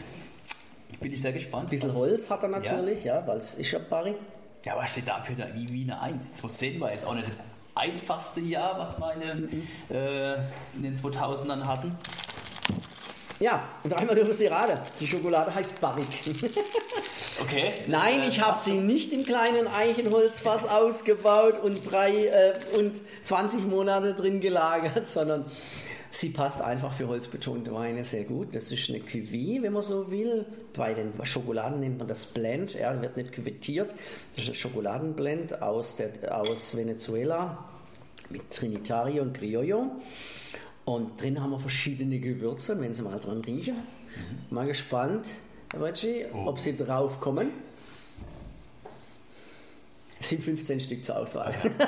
Bin ich sehr gespannt. Ein bisschen was- Holz hat er natürlich, ja, weil es ist ja Barrik. Ja, aber steht da für eine, wie, wie eine 1. 2010 war jetzt auch nicht das einfachste Jahr, was meine Mhm. äh, in den 2000ern hatten. Ja, und einmal über die Rade. Die Schokolade heißt Barrik. Okay. Nein, äh, ich habe sie nicht im kleinen Eichenholzfass ausgebaut und, drei, äh, und 20 Monate drin gelagert, sondern sie passt einfach für holzbetonte Weine sehr gut. Das ist eine Cuvée, wenn man so will. Bei den Schokoladen nennt man das Blend. Er wird nicht küvettiert. Das ist ein Schokoladenblend aus, der, aus Venezuela mit Trinitario und Criollo. Und drin haben wir verschiedene Gewürze, wenn Sie mal dran riechen. Mal gespannt, Herr Reggie, ob Sie drauf kommen. Es sind 15 Stück zur Auswahl. Man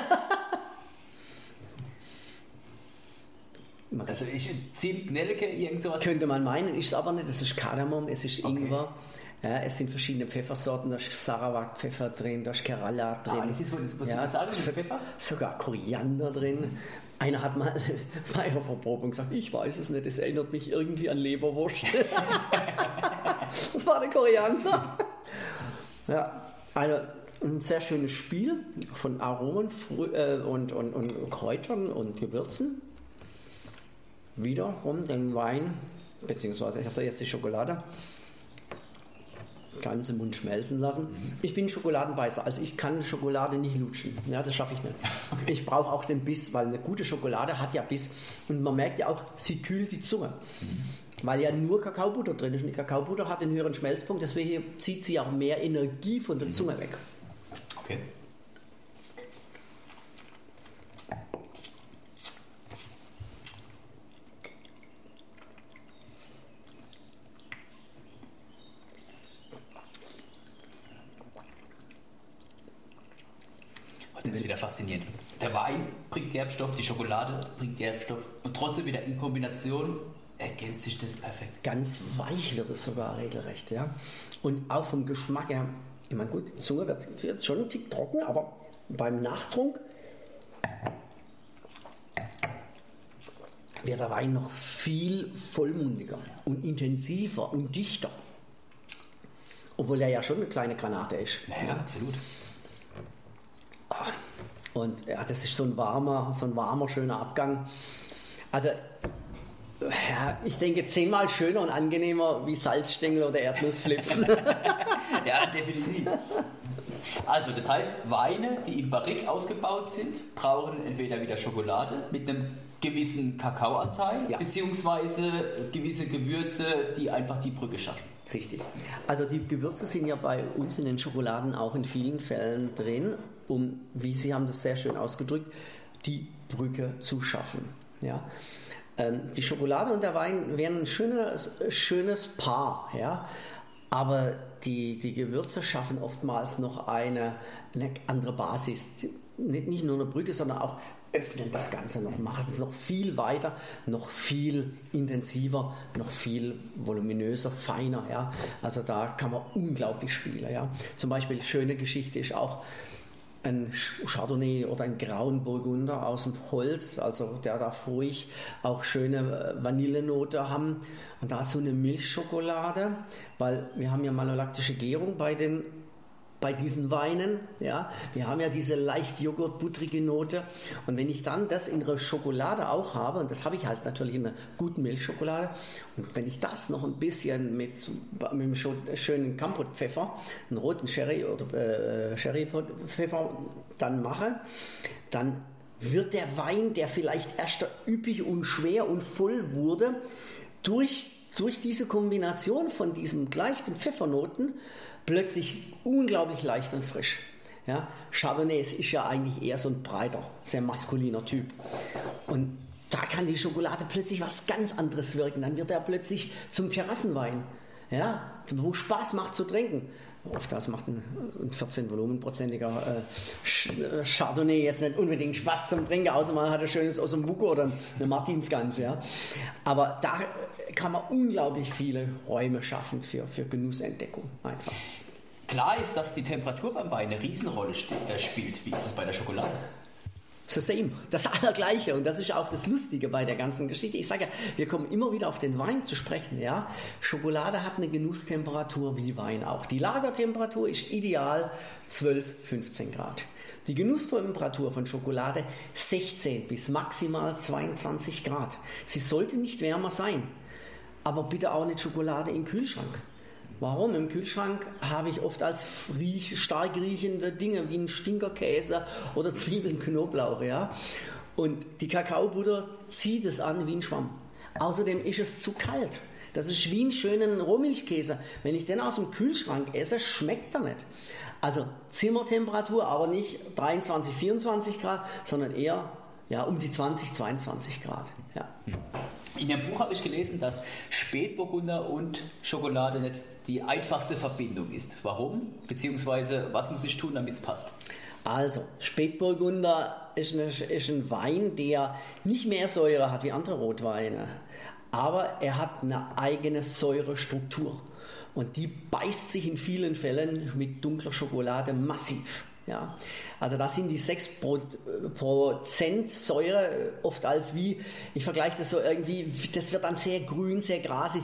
Also ich Zimt, Nelke, irgend sowas. könnte man meinen, ist es aber nicht. Es ist Kardamom, es ist Ingwer. Ja, es sind verschiedene Pfeffersorten, da ist Sarawak-Pfeffer drin, da ist Kerala drin. Ah, das ist wohl- das ich ja, sagen, so, Pfeffer? Sogar Koriander drin. Einer hat mal bei einer Verprobung gesagt, ich weiß es nicht, es erinnert mich irgendwie an Leberwurst. das war der Koriander. Ja, also ein sehr schönes Spiel von Aromen Frü- äh, und, und, und Kräutern und Gewürzen. Wiederum den Wein, beziehungsweise erst jetzt die Schokolade, ganz im Mund schmelzen lassen. Ich bin Schokoladenbeißer, also ich kann Schokolade nicht lutschen. Ja, das schaffe ich nicht. Ich brauche auch den Biss, weil eine gute Schokolade hat ja Biss. Und man merkt ja auch, sie kühlt die Zunge. Weil ja nur Kakaobutter drin ist. Und die Kakaobutter hat einen höheren Schmelzpunkt, deswegen zieht sie auch mehr Energie von der Zunge weg. Okay. Oh, das ist wieder faszinierend. Der Wein bringt Gerbstoff, die Schokolade bringt Gerbstoff und trotzdem wieder in Kombination ergänzt sich das perfekt. Ganz weich wird es sogar regelrecht, ja. Und auch vom Geschmack her, ich meine, gut, die Zunge wird jetzt schon ein Tick trocken, aber beim Nachtrunk wird der Wein noch viel vollmundiger und intensiver und dichter. Obwohl er ja schon eine kleine Granate ist. Ja, absolut. Und ja, das ist so ein warmer, so ein warmer, schöner Abgang. Also, ja, ich denke zehnmal schöner und angenehmer wie Salzstängel oder Erdnussflips. Ja, definitiv. Also, das heißt, Weine, die im Barrique ausgebaut sind, brauchen entweder wieder Schokolade mit einem gewissen Kakaoanteil, Ja. beziehungsweise gewisse Gewürze, die einfach die Brücke schaffen. Richtig. Also die Gewürze sind ja bei uns in den Schokoladen auch in vielen Fällen drin, um, wie Sie haben das sehr schön ausgedrückt, die Brücke zu schaffen. Ja. Ähm, die Schokolade und der Wein wären ein schönes, schönes Paar, ja. Aber die, die Gewürze schaffen oftmals noch eine, eine andere Basis. Nicht, nicht nur eine Brücke, sondern auch öffnen das Ganze noch, machen es noch viel weiter, noch viel intensiver, noch viel voluminöser, feiner. Ja? Also da kann man unglaublich spielen. Ja? Zum Beispiel schöne Geschichte ist auch ein Chardonnay oder ein grauen Burgunder aus dem Holz, also der darf ruhig auch schöne äh, Vanillenote haben. Und dazu eine Milchschokolade, weil wir haben ja malolaktische Gärung bei den bei diesen Weinen, ja, wir haben ja diese leicht joghurtbuttrige Note. Und wenn ich dann das in der Schokolade auch habe, und das habe ich halt natürlich in einer guten Milchschokolade, und wenn ich das noch ein bisschen mit, mit einem schönen Kampotpfeffer, einen roten Sherry oder äh, Sherrypfeffer dann mache, dann wird der Wein, der vielleicht erst üppig und schwer und voll wurde, durch, durch diese Kombination von diesen leichten Pfeffernoten plötzlich unglaublich leicht und frisch. Ja, Chardonnay ist ja eigentlich eher so ein breiter, sehr maskuliner Typ. Und da kann die Schokolade plötzlich was ganz anderes wirken. Dann wird er plötzlich zum Terrassenwein, ja, wo Spaß macht zu trinken. Oftmals macht ein ein 14 volumenprozentiger äh, äh, Chardonnay jetzt nicht unbedingt Spaß zum Trinken, außer man hat ein schönes Osombuco oder eine Martinsgans. Ja. Aber da kann man unglaublich viele Räume schaffen für, für Genussentdeckung einfach. Klar ist, dass die Temperatur beim Wein eine Riesenrolle äh, spielt. Wie ist es bei der Schokolade? The same, das Allergleiche. Und das ist auch das Lustige bei der ganzen Geschichte. Ich sage ja, wir kommen immer wieder auf den Wein zu sprechen. Ja? Schokolade hat eine Genusstemperatur wie Wein auch. Die Lagertemperatur ist ideal 12, 15 Grad. Die Genusstemperatur von Schokolade 16 bis maximal 22 Grad. Sie sollte nicht wärmer sein, aber bitte auch nicht Schokolade im Kühlschrank. Warum? Im Kühlschrank habe ich oft als riech, stark riechende Dinge wie ein Stinkerkäse oder Zwiebeln, Knoblauch. Ja? Und die Kakaobutter zieht es an wie ein Schwamm. Außerdem ist es zu kalt. Das ist wie ein schöner Rohmilchkäse. Wenn ich den aus dem Kühlschrank esse, schmeckt er nicht. Also Zimmertemperatur, aber nicht 23, 24 Grad, sondern eher ja, um die 20, 22 Grad. Ja. In Ihrem Buch habe ich gelesen, dass Spätburgunder und Schokolade nicht die einfachste Verbindung ist. Warum? Beziehungsweise was muss ich tun, damit es passt? Also, Spätburgunder ist, eine, ist ein Wein, der nicht mehr Säure hat wie andere Rotweine, aber er hat eine eigene Säurestruktur. Und die beißt sich in vielen Fällen mit dunkler Schokolade massiv. Ja, also da sind die 6% Säure oft als wie, ich vergleiche das so irgendwie, das wird dann sehr grün, sehr grasig,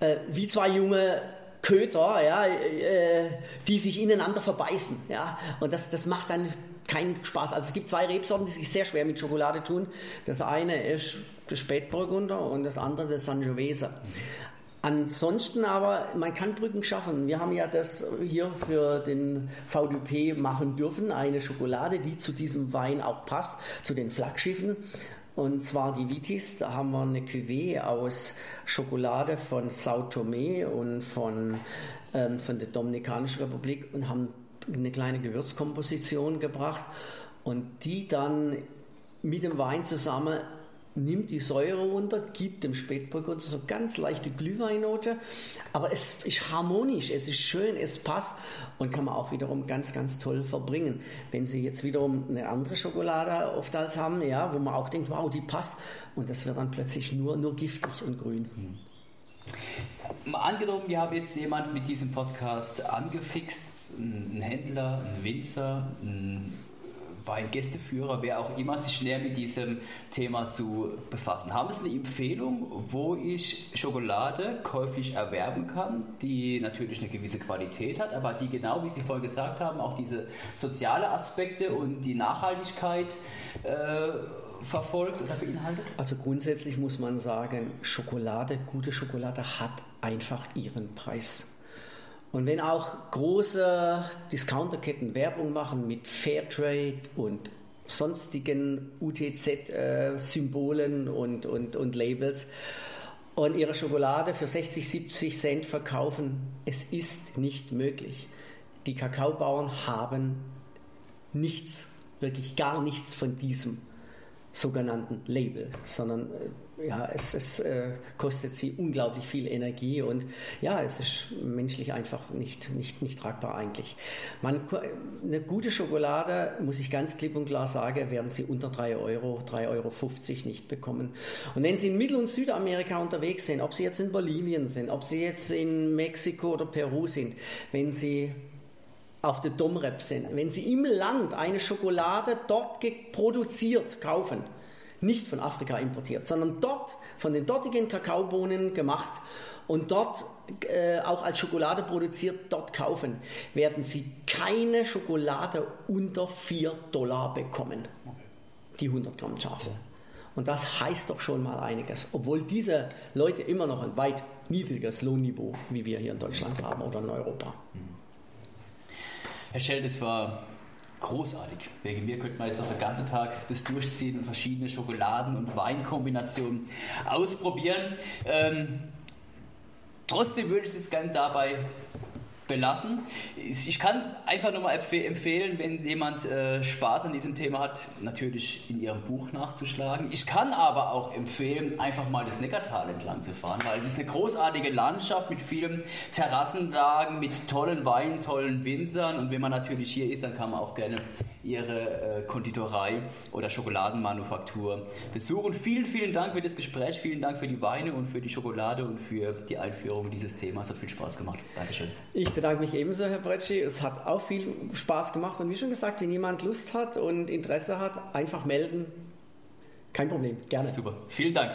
äh, wie zwei junge Köter, ja, äh, die sich ineinander verbeißen. Ja, und das, das macht dann keinen Spaß. Also es gibt zwei Rebsorten, die sich sehr schwer mit Schokolade tun. Das eine ist der Spätburgunder und das andere der Sangiovese. Ansonsten aber, man kann Brücken schaffen. Wir haben ja das hier für den VDP machen dürfen, eine Schokolade, die zu diesem Wein auch passt, zu den Flaggschiffen. Und zwar die Vitis, da haben wir eine Cuvée aus Schokolade von Sao Tome und von, äh, von der Dominikanischen Republik und haben eine kleine Gewürzkomposition gebracht und die dann mit dem Wein zusammen nimmt die Säure runter, gibt dem Spätburgunder so ganz leichte Glühweinnote, aber es ist harmonisch, es ist schön, es passt und kann man auch wiederum ganz, ganz toll verbringen. Wenn Sie jetzt wiederum eine andere Schokolade oft als haben, ja, wo man auch denkt, wow, die passt und das wird dann plötzlich nur, nur giftig und grün. Hm. Angenommen, wir haben jetzt jemand mit diesem Podcast angefixt, ein Händler, ein Winzer, ein bei Gästeführer, wer auch immer, sich näher mit diesem Thema zu befassen. Haben Sie eine Empfehlung, wo ich Schokolade käuflich erwerben kann, die natürlich eine gewisse Qualität hat, aber die genau, wie Sie vorhin gesagt haben, auch diese soziale Aspekte und die Nachhaltigkeit äh, verfolgt oder beinhaltet? Also grundsätzlich muss man sagen, Schokolade, gute Schokolade hat einfach ihren Preis. Und wenn auch große Discounterketten Werbung machen mit Fairtrade und sonstigen UTZ-Symbolen und, und, und Labels und ihre Schokolade für 60, 70 Cent verkaufen, es ist nicht möglich. Die Kakaobauern haben nichts, wirklich gar nichts von diesem sogenannten Label, sondern äh, ja, es, es äh, kostet sie unglaublich viel Energie und ja, es ist menschlich einfach nicht, nicht, nicht tragbar eigentlich. Man, eine gute Schokolade, muss ich ganz klipp und klar sagen, werden Sie unter 3 Euro, 3,50 Euro nicht bekommen. Und wenn Sie in Mittel- und Südamerika unterwegs sind, ob Sie jetzt in Bolivien sind, ob Sie jetzt in Mexiko oder Peru sind, wenn Sie auf der Domrep sind, wenn Sie im Land eine Schokolade dort produziert kaufen, nicht von Afrika importiert, sondern dort von den dortigen Kakaobohnen gemacht und dort äh, auch als Schokolade produziert, dort kaufen, werden Sie keine Schokolade unter 4 Dollar bekommen. Die 100 Gramm scharfe. Und das heißt doch schon mal einiges, obwohl diese Leute immer noch ein weit niedriges Lohnniveau, wie wir hier in Deutschland haben oder in Europa. Herr Schell, das war großartig. Wegen mir könnte man jetzt noch den ganzen Tag das durchziehen und verschiedene Schokoladen- und Weinkombinationen ausprobieren. Ähm, trotzdem würde ich es jetzt gerne dabei belassen. Ich kann einfach nur mal empfehlen, wenn jemand äh, Spaß an diesem Thema hat, natürlich in ihrem Buch nachzuschlagen. Ich kann aber auch empfehlen, einfach mal das Neckartal entlang zu fahren, weil es ist eine großartige Landschaft mit vielen Terrassenlagen, mit tollen Weinen, tollen Winzern und wenn man natürlich hier ist, dann kann man auch gerne ihre äh, Konditorei oder Schokoladenmanufaktur besuchen. Vielen, vielen Dank für das Gespräch, vielen Dank für die Weine und für die Schokolade und für die Einführung dieses Themas. Hat viel Spaß gemacht. Dankeschön. Ich bedanke mich ebenso, Herr Bretschi. Es hat auch viel Spaß gemacht und wie schon gesagt, wenn jemand Lust hat und Interesse hat, einfach melden. Kein Problem, gerne. Super, vielen Dank.